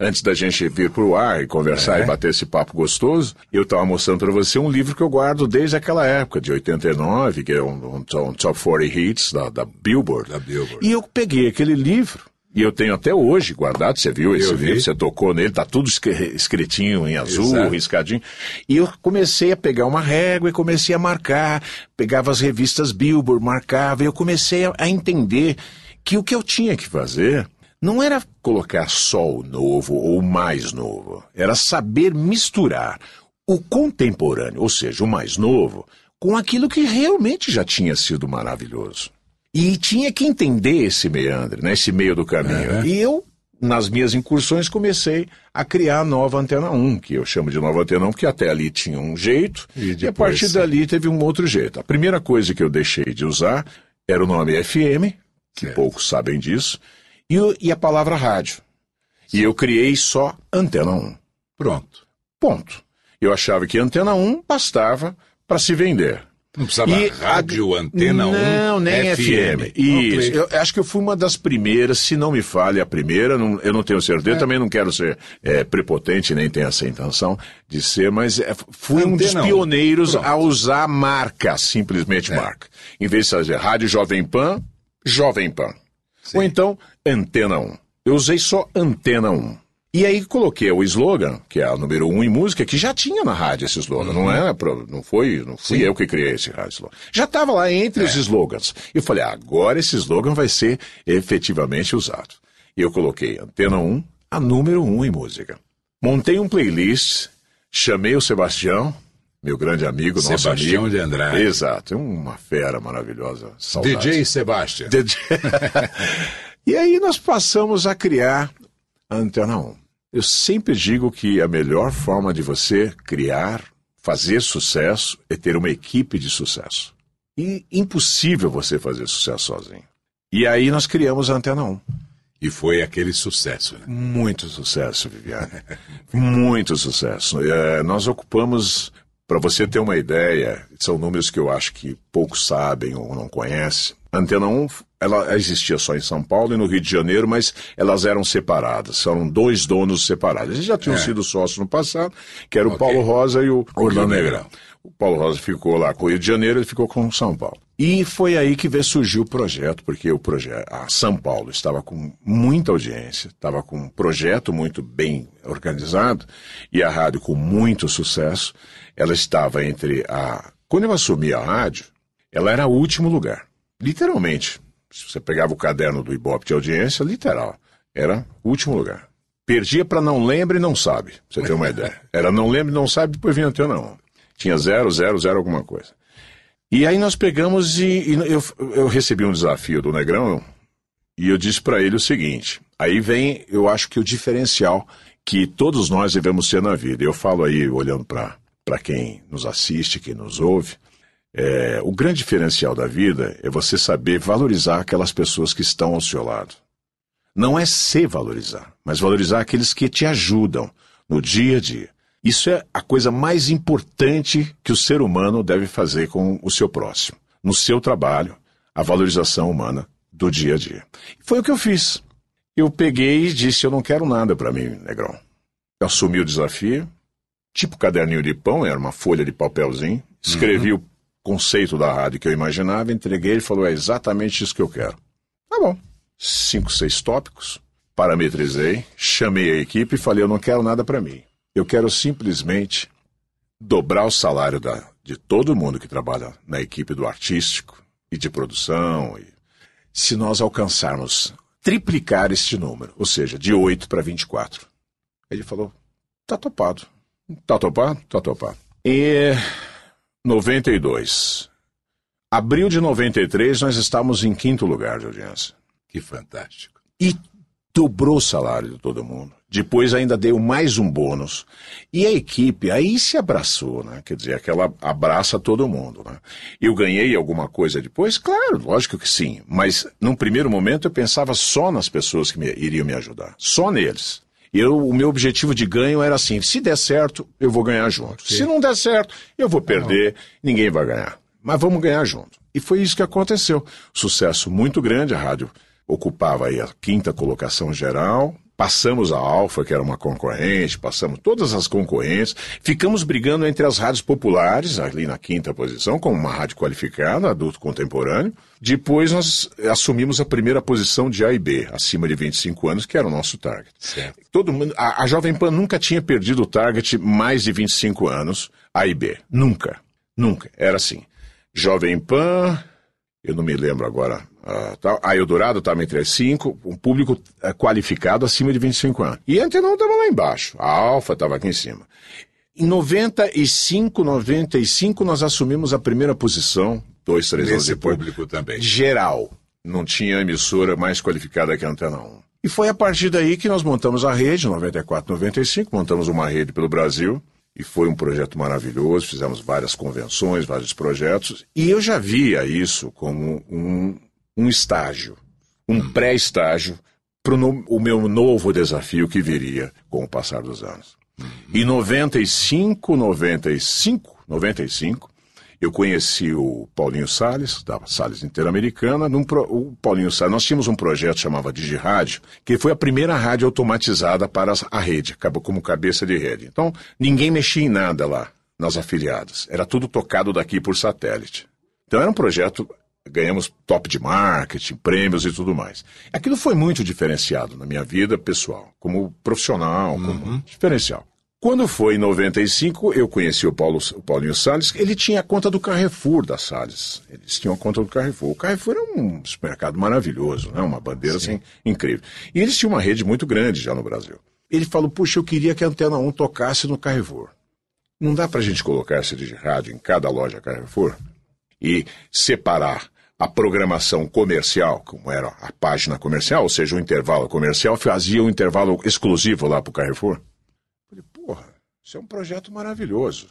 antes da gente vir para o ar e conversar é. e bater esse papo gostoso, eu estava mostrando para você um livro que eu guardo desde aquela época, de 89, que é um, um, um Top 40 Hits da, da, Billboard. da Billboard. E eu peguei aquele livro e eu tenho até hoje guardado, você viu esse eu livro, vi. você tocou nele, tá tudo escritinho em azul, Exato. riscadinho. E eu comecei a pegar uma régua e comecei a marcar, pegava as revistas Billboard, marcava, e eu comecei a, a entender que o que eu tinha que fazer não era colocar só o novo ou o mais novo, era saber misturar o contemporâneo, ou seja, o mais novo, com aquilo que realmente já tinha sido maravilhoso. E tinha que entender esse meandre, né, esse meio do caminho. Uhum. E eu, nas minhas incursões, comecei a criar a nova Antena 1, que eu chamo de nova Antena 1, porque até ali tinha um jeito, e, depois... e a partir dali teve um outro jeito. A primeira coisa que eu deixei de usar era o nome FM, que certo. poucos sabem disso, e, e a palavra rádio. E eu criei só Antena 1. Pronto. Ponto. Eu achava que Antena 1 bastava para se vender. Não precisava e rádio, a... antena 1, Não, nem FM. FM. Isso. Eu acho que eu fui uma das primeiras, se não me falha a primeira, não, eu não tenho certeza, é. também não quero ser é, prepotente, nem tenho essa intenção de ser, mas é, fui antena um dos pioneiros a usar marca, simplesmente é. marca. Em vez de fazer Rádio Jovem Pan, Jovem Pan. Sim. Ou então, Antena 1. Eu usei só Antena 1. E aí coloquei o slogan, que é a número um em música, que já tinha na rádio esse slogan, uhum. não é, não foi, não fui Sim. eu que criei esse rádio slogan. Já estava lá entre é. os slogans. E eu falei, agora esse slogan vai ser efetivamente usado. E eu coloquei Antena 1, a número um em música. Montei um playlist, chamei o Sebastião, meu grande amigo, nosso Sebastião amigo. de Andrade. Exato, uma fera maravilhosa. Saudades. DJ Sebastião. DJ... e aí nós passamos a criar a Antena 1. Eu sempre digo que a melhor forma de você criar, fazer sucesso, é ter uma equipe de sucesso. E impossível você fazer sucesso sozinho. E aí nós criamos a Antena 1. E foi aquele sucesso, né? Muito sucesso, Viviane. Muito sucesso. É, nós ocupamos, para você ter uma ideia, são números que eu acho que poucos sabem ou não conhecem. A Antena 1 ela existia só em São Paulo e no Rio de Janeiro, mas elas eram separadas, eram dois donos separados. Eles já tinham é. sido sócios no passado, que era o okay. Paulo Rosa e o Orlando Negrão. O Paulo Rosa ficou lá com o Rio de Janeiro, ele ficou com São Paulo. E foi aí que surgiu o projeto, porque o projeto, a São Paulo estava com muita audiência, estava com um projeto muito bem organizado e a rádio com muito sucesso. Ela estava entre a. Quando eu assumi a rádio, ela era o último lugar. Literalmente. Se você pegava o caderno do Ibope de audiência, literal. Era o último lugar. Perdia para não lembra e não sabe, pra você ter uma ideia. Era não lembra e não sabe, depois vinha até não. Tinha zero, zero, zero alguma coisa. E aí nós pegamos e, e eu, eu recebi um desafio do Negrão e eu disse para ele o seguinte: aí vem, eu acho que o diferencial que todos nós devemos ter na vida. Eu falo aí, olhando para quem nos assiste, quem nos ouve, é, o grande diferencial da vida é você saber valorizar aquelas pessoas que estão ao seu lado. não é se valorizar, mas valorizar aqueles que te ajudam no dia a dia. Isso é a coisa mais importante que o ser humano deve fazer com o seu próximo. No seu trabalho, a valorização humana do dia a dia. Foi o que eu fiz. Eu peguei e disse: Eu não quero nada para mim, Negrão. Eu assumi o desafio, tipo caderninho de pão, era uma folha de papelzinho, escrevi uhum. o conceito da rádio que eu imaginava, entreguei e falou: É exatamente isso que eu quero. Tá bom. Cinco, seis tópicos, parametrizei, chamei a equipe e falei: Eu não quero nada para mim. Eu quero simplesmente dobrar o salário da, de todo mundo que trabalha na equipe do artístico e de produção. E, se nós alcançarmos triplicar este número, ou seja, de 8 para 24. Ele falou: tá topado. Tá topado? Tá topado. E 92. Abril de 93, nós estávamos em quinto lugar de audiência. Que fantástico. E dobrou o salário de todo mundo. Depois ainda deu mais um bônus. E a equipe aí se abraçou, né? Quer dizer, aquela abraça todo mundo, né? Eu ganhei alguma coisa depois? Claro, lógico que sim. Mas num primeiro momento eu pensava só nas pessoas que me, iriam me ajudar. Só neles. Eu, o meu objetivo de ganho era assim: se der certo, eu vou ganhar junto. Okay. Se não der certo, eu vou perder, ninguém vai ganhar. Mas vamos ganhar junto. E foi isso que aconteceu. Sucesso muito grande, a rádio ocupava aí a quinta colocação geral, Passamos a Alfa, que era uma concorrente, passamos todas as concorrentes, ficamos brigando entre as rádios populares, ali na quinta posição, como uma rádio qualificada, adulto contemporâneo. Depois nós assumimos a primeira posição de A e B, acima de 25 anos, que era o nosso target. Certo. Todo mundo, a, a Jovem Pan nunca tinha perdido o target mais de 25 anos, A e B. Nunca. Nunca. Era assim. Jovem Pan, eu não me lembro agora Uh, tá, a Eldorado estava entre as cinco, um público uh, qualificado acima de 25 anos. E a Antenão estava lá embaixo, a Alfa estava aqui em cima. Em 95, 95, nós assumimos a primeira posição, dois, três Nesse anos depois. público também. Geral. Não tinha emissora mais qualificada que a Antena 1. E foi a partir daí que nós montamos a rede, 94, 95, montamos uma rede pelo Brasil. E foi um projeto maravilhoso, fizemos várias convenções, vários projetos. E eu já via isso como um, um estágio, um hum. pré-estágio para o meu novo desafio que viria com o passar dos anos. Hum. Em 95, 95, 95, eu conheci o Paulinho Salles, da Salles Interamericana. Pro, o Paulinho Salles, nós tínhamos um projeto que chamava DigiRádio, que foi a primeira rádio automatizada para a rede, acabou como cabeça de rede. Então, ninguém mexia em nada lá, nas afiliadas. Era tudo tocado daqui por satélite. Então, era um projeto ganhamos top de marketing, prêmios e tudo mais. Aquilo foi muito diferenciado na minha vida pessoal, como profissional, como uhum. diferencial. Quando foi em 95, eu conheci o, Paulo, o Paulinho Salles, ele tinha a conta do Carrefour da Salles. Eles tinham a conta do Carrefour. O Carrefour é um supermercado maravilhoso, né? uma bandeira assim, incrível. E eles tinham uma rede muito grande já no Brasil. Ele falou, puxa, eu queria que a Antena 1 tocasse no Carrefour. Não dá pra gente colocar esse de rádio em cada loja Carrefour? E separar a programação comercial, como era a página comercial, ou seja, o intervalo comercial, fazia um intervalo exclusivo lá para o Carrefour. Falei, porra, isso é um projeto maravilhoso.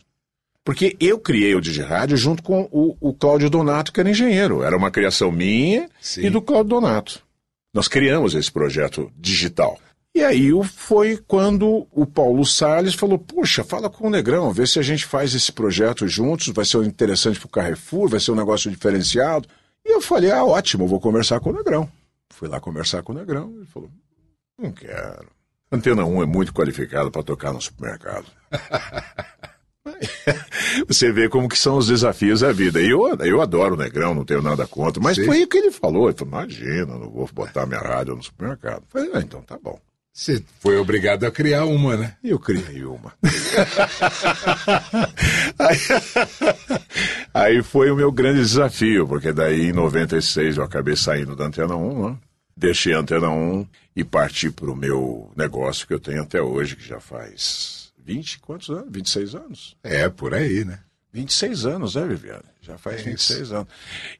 Porque eu criei o Digirádio junto com o, o Cláudio Donato, que era engenheiro. Era uma criação minha Sim. e do Cláudio Donato. Nós criamos esse projeto digital. E aí foi quando o Paulo Salles falou: Puxa, fala com o Negrão, vê se a gente faz esse projeto juntos, vai ser interessante para o Carrefour, vai ser um negócio diferenciado. E eu falei, ah, ótimo, vou conversar com o Negrão. Fui lá conversar com o Negrão, ele falou, não quero. Antena 1 é muito qualificada para tocar no supermercado. Você vê como que são os desafios da vida. E eu, eu adoro o Negrão, não tenho nada contra, mas Sim. foi o que ele falou. Ele falou, imagina, não vou botar minha rádio no supermercado. Eu falei, ah, então tá bom. Você foi obrigado a criar uma, né? Eu criei uma. aí, aí, foi o meu grande desafio, porque daí em 96 eu acabei saindo da Antena 1, né? Deixei a Antena 1 e parti para o meu negócio que eu tenho até hoje, que já faz 20, quantos anos? 26 anos. É, por aí, né? 26 anos, né, Viviane? Já faz é 26 anos.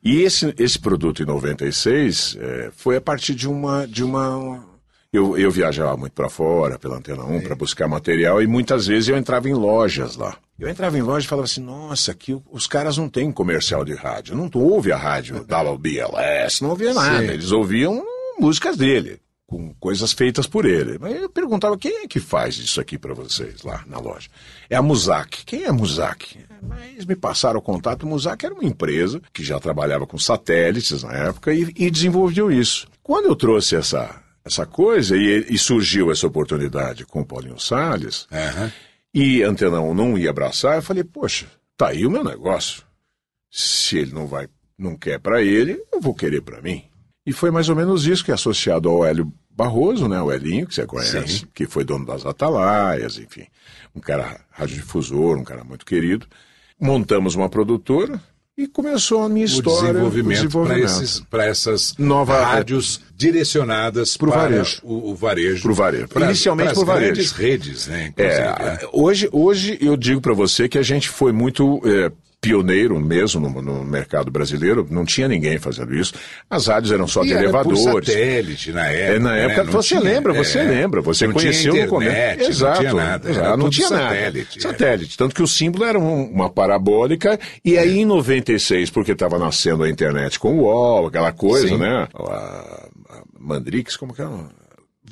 E esse, esse produto em 96 é, foi a partir de uma, de uma eu, eu viajava muito para fora, pela Antena 1, para buscar material, e muitas vezes eu entrava em lojas lá. Eu entrava em loja e falava assim, nossa, aqui os caras não têm comercial de rádio. Não ouve a rádio da BLS, não ouvia nada. Sim. Eles ouviam músicas dele. com coisas feitas por ele. Mas eu perguntava, quem é que faz isso aqui para vocês lá na loja? É a Muzak. Quem é a Muzak? Mas me passaram o contato. A Muzak era uma empresa que já trabalhava com satélites na época e, e desenvolveu isso. Quando eu trouxe essa, essa coisa e, e surgiu essa oportunidade com o Paulinho Salles, uhum. e Antenão não ia abraçar, eu falei, poxa, tá aí o meu negócio. Se ele não vai, não quer para ele, eu vou querer para mim. E foi mais ou menos isso que é associado ao Hélio Barroso, né, o Elinho, que você conhece, Sim. que foi dono das Atalaias, enfim, um cara radiodifusor, um cara muito querido. Montamos uma produtora, e começou a minha história. O desenvolvimento, desenvolvimento. para essas Nova, rádios direcionadas pro para varejo. O, o varejo. Para o varejo. Pra, Inicialmente para o varejo. grandes redes, né? É, é, hoje, hoje eu digo para você que a gente foi muito é, pioneiro mesmo no, no, mercado brasileiro, não tinha ninguém fazendo isso. As rádios eram só e de era elevadores. Por satélite na época. É, na época né? você tinha, lembra, você é, lembra, você conheceu internet, no começo. Exato. Não tinha nada. Exato, não tinha satélite, nada. Satélite. Tanto que o símbolo era um, uma parabólica, e aí em 96, porque estava nascendo a internet com o UOL, aquela coisa, Sim. né? A, a Mandrix, como que é?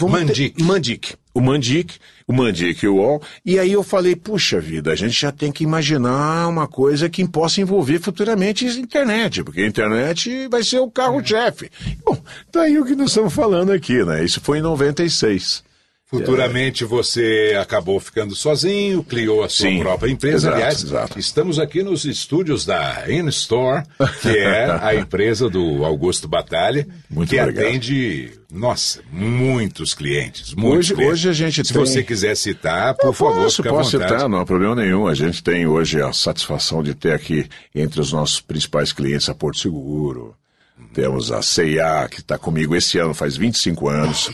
Mandic. Ter... Mandic. O Mandic, o Mandic e o UOL. E aí eu falei, puxa vida, a gente já tem que imaginar uma coisa que possa envolver futuramente a internet, porque a internet vai ser o carro-chefe. Bom, daí tá o que nós estamos falando aqui, né? Isso foi em 96. Futuramente você acabou ficando sozinho, criou a sua Sim, própria empresa. Exato, Aliás, exato. estamos aqui nos estúdios da InStore, que é a empresa do Augusto Batalha, Muito que obrigado. atende, nossa, muitos clientes. Muitos hoje, clientes. hoje a gente Se tem... você quiser citar, por Eu favor, posso, posso citar, não há problema nenhum. A gente tem hoje a satisfação de ter aqui entre os nossos principais clientes a Porto Seguro. Temos a CIA, que está comigo esse ano, faz 25 anos.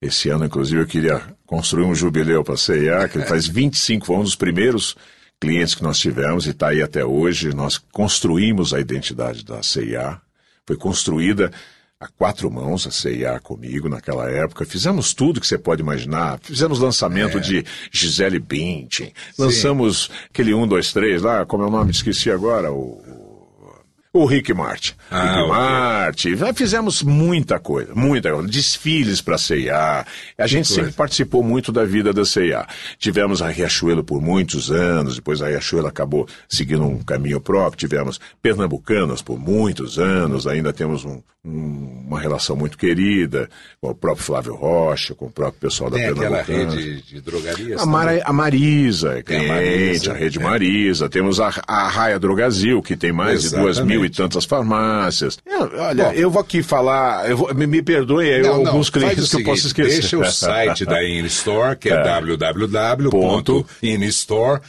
Esse ano, inclusive, eu queria construir um jubileu para a CIA, que faz 25, foi um dos primeiros clientes que nós tivemos e está aí até hoje. Nós construímos a identidade da CIA. Foi construída a quatro mãos, a CIA comigo naquela época. Fizemos tudo que você pode imaginar. Fizemos lançamento é. de Gisele Bündchen. Lançamos aquele 1, 2, 3 lá, como é o nome? Esqueci agora. O, o Rick Martin. Ah, Rick okay. Martin. Fizemos muita coisa, muita coisa. Desfiles para a CIA. A gente que sempre coisa. participou muito da vida da CIA. Tivemos a Riachuelo por muitos anos, depois a Riachuelo acabou seguindo um caminho próprio. Tivemos Pernambucanas por muitos anos, ainda temos um, um, uma relação muito querida com o próprio Flávio Rocha, com o próprio pessoal Tem da Pernambucana. aquela rede de drogarias? A, Mara, a Marisa, é a, Marisa, a rede é. Marisa. Temos a, a Raia Drogazil, que tem mais Exatamente. de duas mil e tantas farmácias. Eu, olha, Bom, eu vou aqui falar, eu vou, me, me perdoe não, alguns não, clientes que eu posso esquecer. Deixa o site da InStore, que é, é. www.instore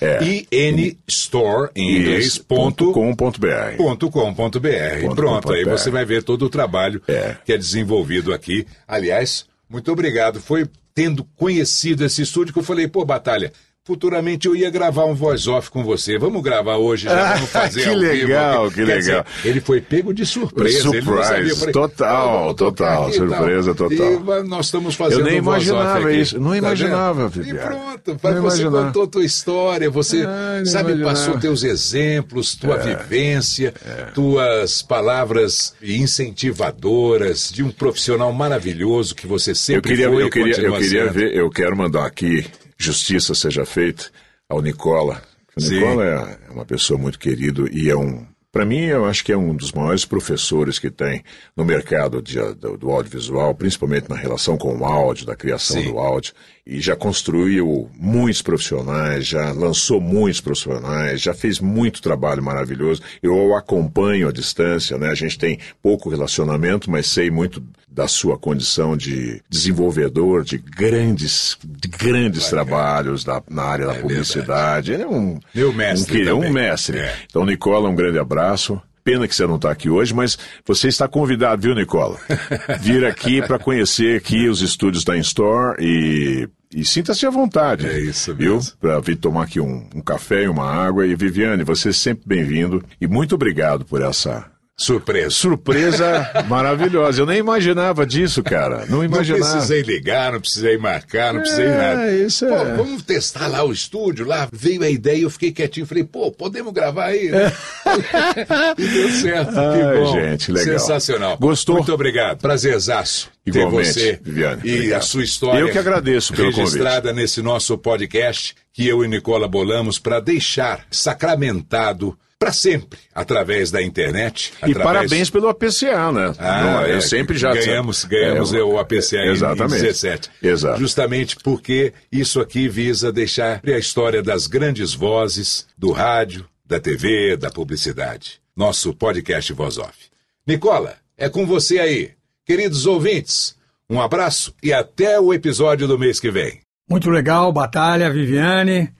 é. e nstore em inglês ponto .com.br. Ponto .com.br. Pronto, aí você vai ver todo o trabalho é. que é desenvolvido aqui. Aliás, muito obrigado. Foi tendo conhecido esse estúdio que eu falei, pô, Batalha, futuramente eu ia gravar um voice-off com você. Vamos gravar hoje, já vamos fazer que legal, vivo. Que Quer legal, ele foi pego de surpresa. Surprise, falei, total, total, surpresa total. E nós estamos fazendo Eu nem um imaginava isso, não tá imaginava, tá E pronto, não você imaginava. contou tua história, você, ah, sabe, imaginava. passou teus exemplos, tua é, vivência, é. tuas palavras incentivadoras de um profissional maravilhoso que você sempre eu queria, foi eu queria, eu queria ver, eu quero mandar aqui justiça seja feita ao Nicola. O Nicola é uma pessoa muito querida e é um para mim, eu acho que é um dos maiores professores que tem no mercado de, do, do, audiovisual, principalmente na relação com o áudio, da criação Sim. do áudio. E já construiu muitos profissionais, já lançou muitos profissionais, já fez muito trabalho maravilhoso. Eu o acompanho à distância, né? A gente tem pouco relacionamento, mas sei muito da sua condição de desenvolvedor de grandes, de grandes trabalhos da, na área é da publicidade. Ele é um, Meu mestre. Um, um mestre. É. Então, Nicola, um grande abraço. Pena que você não está aqui hoje, mas você está convidado, viu, Nicola? Vir aqui para conhecer aqui os estúdios da Instore e, e sinta-se à vontade. É isso mesmo. Viu? Para vir tomar aqui um, um café e uma água. E Viviane, você é sempre bem-vindo. E muito obrigado por essa Surpresa. Surpresa maravilhosa. Eu nem imaginava disso, cara. Não imaginava. Não precisei ligar, não precisei marcar, não precisei é, nada. Isso é. Pô, vamos testar lá o estúdio, lá veio a ideia, eu fiquei quietinho, falei, pô, podemos gravar aí? Né? e deu certo. Ai, que bom. gente, legal. Sensacional. Gostou? Muito obrigado. Prazerzaço Igualmente, ter você Viviane, e obrigado. a sua história. Eu que agradeço pelo registrada convite. nesse nosso podcast que eu e Nicola bolamos para deixar sacramentado para sempre, através da internet. E parabéns pelo APCA, né? Ah, Não, eu é, sempre já ganhamos, ganhamos é, o APCA exatamente. em 17. Exato. Justamente porque isso aqui visa deixar a história das grandes vozes do rádio, da TV, da publicidade. Nosso podcast Voz Off. Nicola, é com você aí. Queridos ouvintes, um abraço e até o episódio do mês que vem. Muito legal, Batalha, Viviane.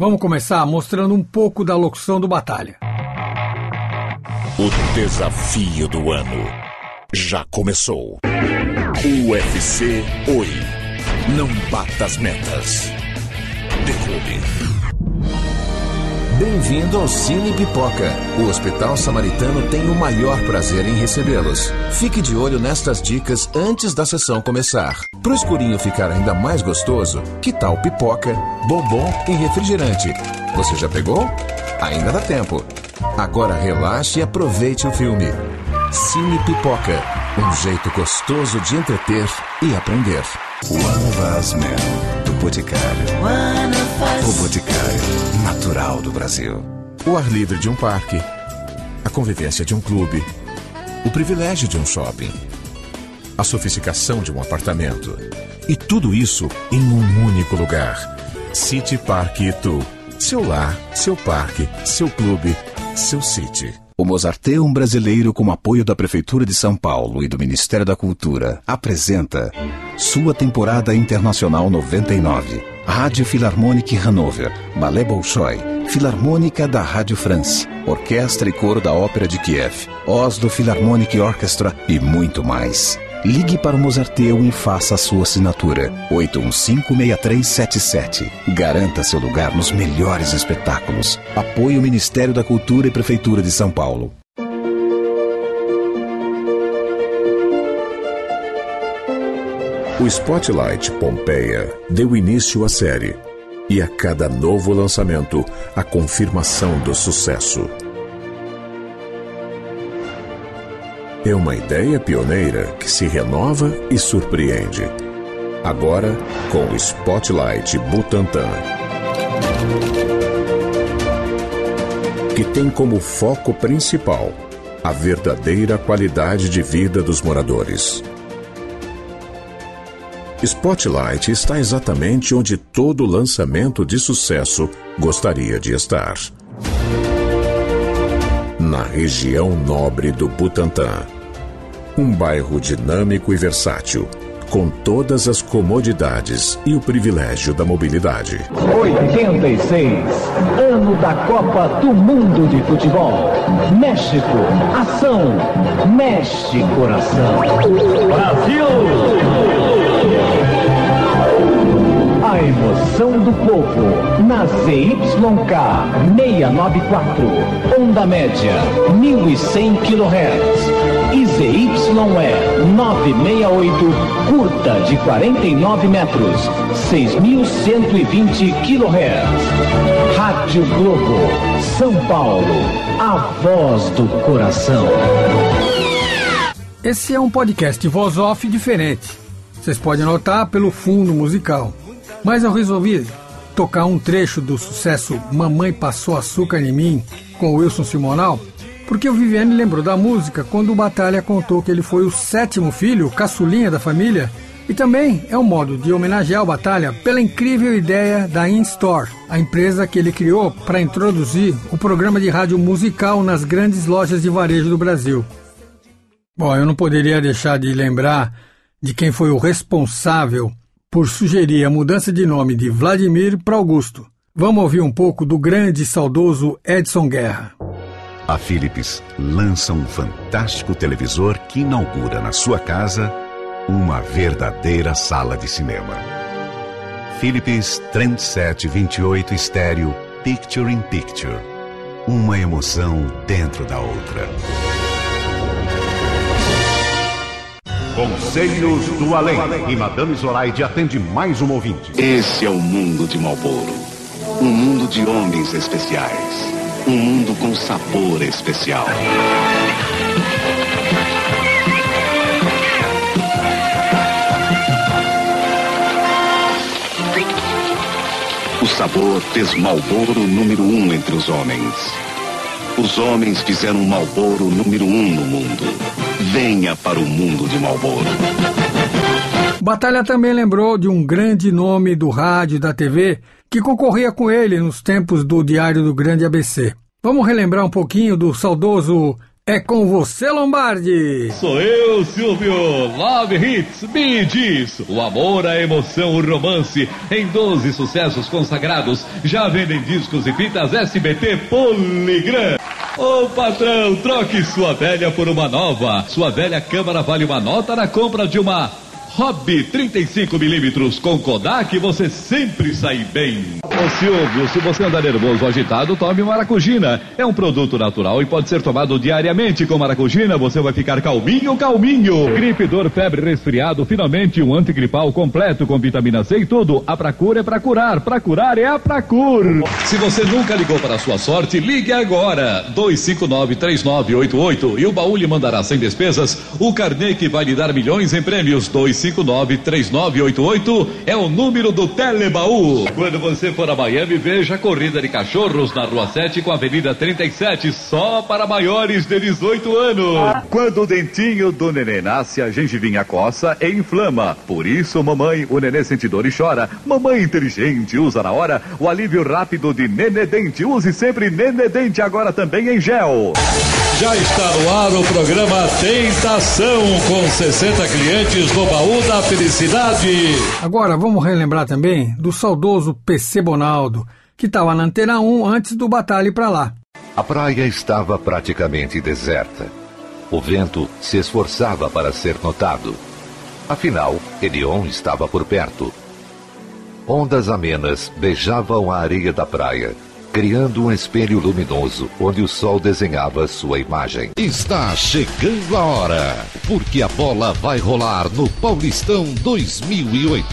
Vamos começar mostrando um pouco da locução do Batalha. O desafio do ano já começou. UFC Oi. Não bata as metas. Declube. Bem-vindo ao Cine Pipoca. O Hospital Samaritano tem o maior prazer em recebê-los. Fique de olho nestas dicas antes da sessão começar. Para o escurinho ficar ainda mais gostoso, que tal pipoca, bombom e refrigerante? Você já pegou? Ainda dá tempo. Agora relaxe e aproveite o filme. Cine Pipoca. Um jeito gostoso de entreter e aprender. One of Us Men, Boticário. O Boticário, natural do Brasil. O ar livre de um parque. A convivência de um clube. O privilégio de um shopping. A sofisticação de um apartamento. E tudo isso em um único lugar. City Park Itu. Seu lar, seu parque, seu clube, seu City. O Mozarteum Brasileiro, com apoio da Prefeitura de São Paulo e do Ministério da Cultura, apresenta sua temporada internacional 99. Rádio Philharmonic Hanover, Ballet Bolshoi, Filarmônica da Rádio France, Orquestra e Coro da Ópera de Kiev, Oslo Philharmonic Orchestra e muito mais. Ligue para o Mozarteum e faça a sua assinatura. 815-6377. Garanta seu lugar nos melhores espetáculos. Apoie o Ministério da Cultura e Prefeitura de São Paulo. O Spotlight Pompeia deu início à série. E a cada novo lançamento, a confirmação do sucesso. É uma ideia pioneira que se renova e surpreende. Agora, com o Spotlight Butantan. Que tem como foco principal a verdadeira qualidade de vida dos moradores. Spotlight está exatamente onde todo lançamento de sucesso gostaria de estar. Na região nobre do Butantã. Um bairro dinâmico e versátil, com todas as comodidades e o privilégio da mobilidade. 86, ano da Copa do Mundo de Futebol. México, ação, mexe coração. Brasil! A emoção do povo na ZYK 694, onda média 1100 kHz e ZYE 968, curta de 49 metros, 6120 kHz. Rádio Globo, São Paulo, a voz do coração. Esse é um podcast voz off diferente. Vocês podem notar pelo fundo musical. Mas eu resolvi tocar um trecho do sucesso Mamãe Passou Açúcar em Mim com Wilson Simonal, porque o Viviane lembrou da música quando o Batalha contou que ele foi o sétimo filho, caçulinha da família, e também é um modo de homenagear o Batalha pela incrível ideia da InStore, a empresa que ele criou para introduzir o programa de rádio musical nas grandes lojas de varejo do Brasil. Bom, eu não poderia deixar de lembrar de quem foi o responsável por sugerir a mudança de nome de Vladimir para Augusto. Vamos ouvir um pouco do grande e saudoso Edson Guerra. A Philips lança um fantástico televisor que inaugura na sua casa uma verdadeira sala de cinema. Philips Trendset 28 Estéreo Picture in Picture. Uma emoção dentro da outra. Conselhos do Além. E Madame Zoraide atende mais um ouvinte. Esse é o mundo de Malboro. Um mundo de homens especiais. Um mundo com sabor especial. O sabor fez Malboro número um entre os homens. Os homens fizeram Malboro número um no mundo. Venha para o mundo de Malboro. Batalha também lembrou de um grande nome do rádio e da TV que concorria com ele nos tempos do Diário do Grande ABC. Vamos relembrar um pouquinho do saudoso é com você, Lombardi! Sou eu, Silvio! Love Hits, me diz! O amor, a emoção, o romance, em 12 sucessos consagrados, já vendem discos e fitas SBT Poligram. Ô oh, patrão, troque sua velha por uma nova. Sua velha câmara vale uma nota na compra de uma Hobby 35mm com Kodak, você sempre sai bem. Ô Silvio, se você andar nervoso ou agitado, tome maracujina. É um produto natural e pode ser tomado diariamente. Com maracujina, você vai ficar calminho, calminho. Gripe, dor, febre, resfriado, finalmente um antigripal completo com vitamina C e tudo. A Pracur é pra curar, pra curar é a Pracur. Se você nunca ligou para a sua sorte, ligue agora. 259-3988 e o baú lhe mandará sem despesas o carnê que vai lhe dar milhões em prêmios. 259 3988 é o número do Telebaú. Quando você for a Miami, veja a corrida de cachorros na Rua 7 com a Avenida 37, só para maiores de 18 anos. Quando o dentinho do nenê nasce, a gengivinha coça e inflama. Por isso, mamãe, o nenê sente dor e chora. Mamãe inteligente usa na hora o alívio rápido de Nenedente. Use sempre Nenedente agora também em gel. Já está no ar o programa Tentação com 60 clientes no baú da felicidade. Agora vamos relembrar também do saudoso PC Bonaldo, que estava na Antena 1 antes do Batalha para lá. A praia estava praticamente deserta. O vento se esforçava para ser notado. Afinal, Edion estava por perto. Ondas amenas beijavam a areia da praia criando um espelho luminoso onde o sol desenhava sua imagem. Está chegando a hora, porque a bola vai rolar no Paulistão 2008.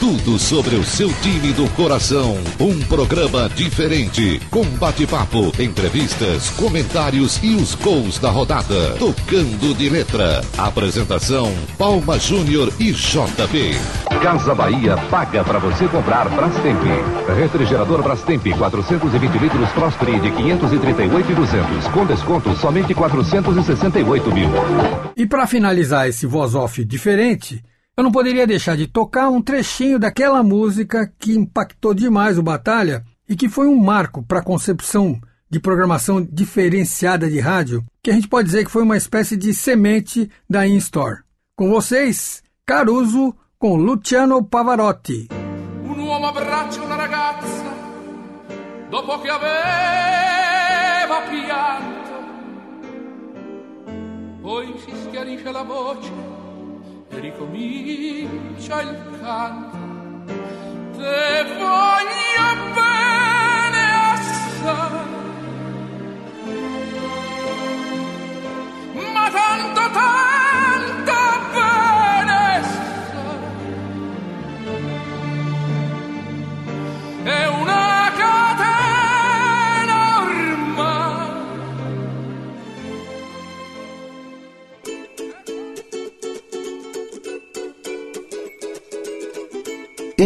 Tudo sobre o seu time do coração. Um programa diferente, com bate-papo, entrevistas, comentários e os gols da rodada. Tocando de letra. Apresentação: Palma Júnior e JP. Casa Bahia paga para você comprar Brastemp. Refrigerador Brastemp 400 120 litros Prosperi de 538 e 200, com desconto somente 468 mil. E para finalizar esse voz off diferente, eu não poderia deixar de tocar um trechinho daquela música que impactou demais o Batalha e que foi um marco para a concepção de programação diferenciada de rádio, que a gente pode dizer que foi uma espécie de semente da InStore. Com vocês, Caruso com Luciano Pavarotti. Un uomo abbraccia una ragazza dopo che aveva pianto. Poi si schiarisce la voce e ricomincia il canto. Te voglio bene assai,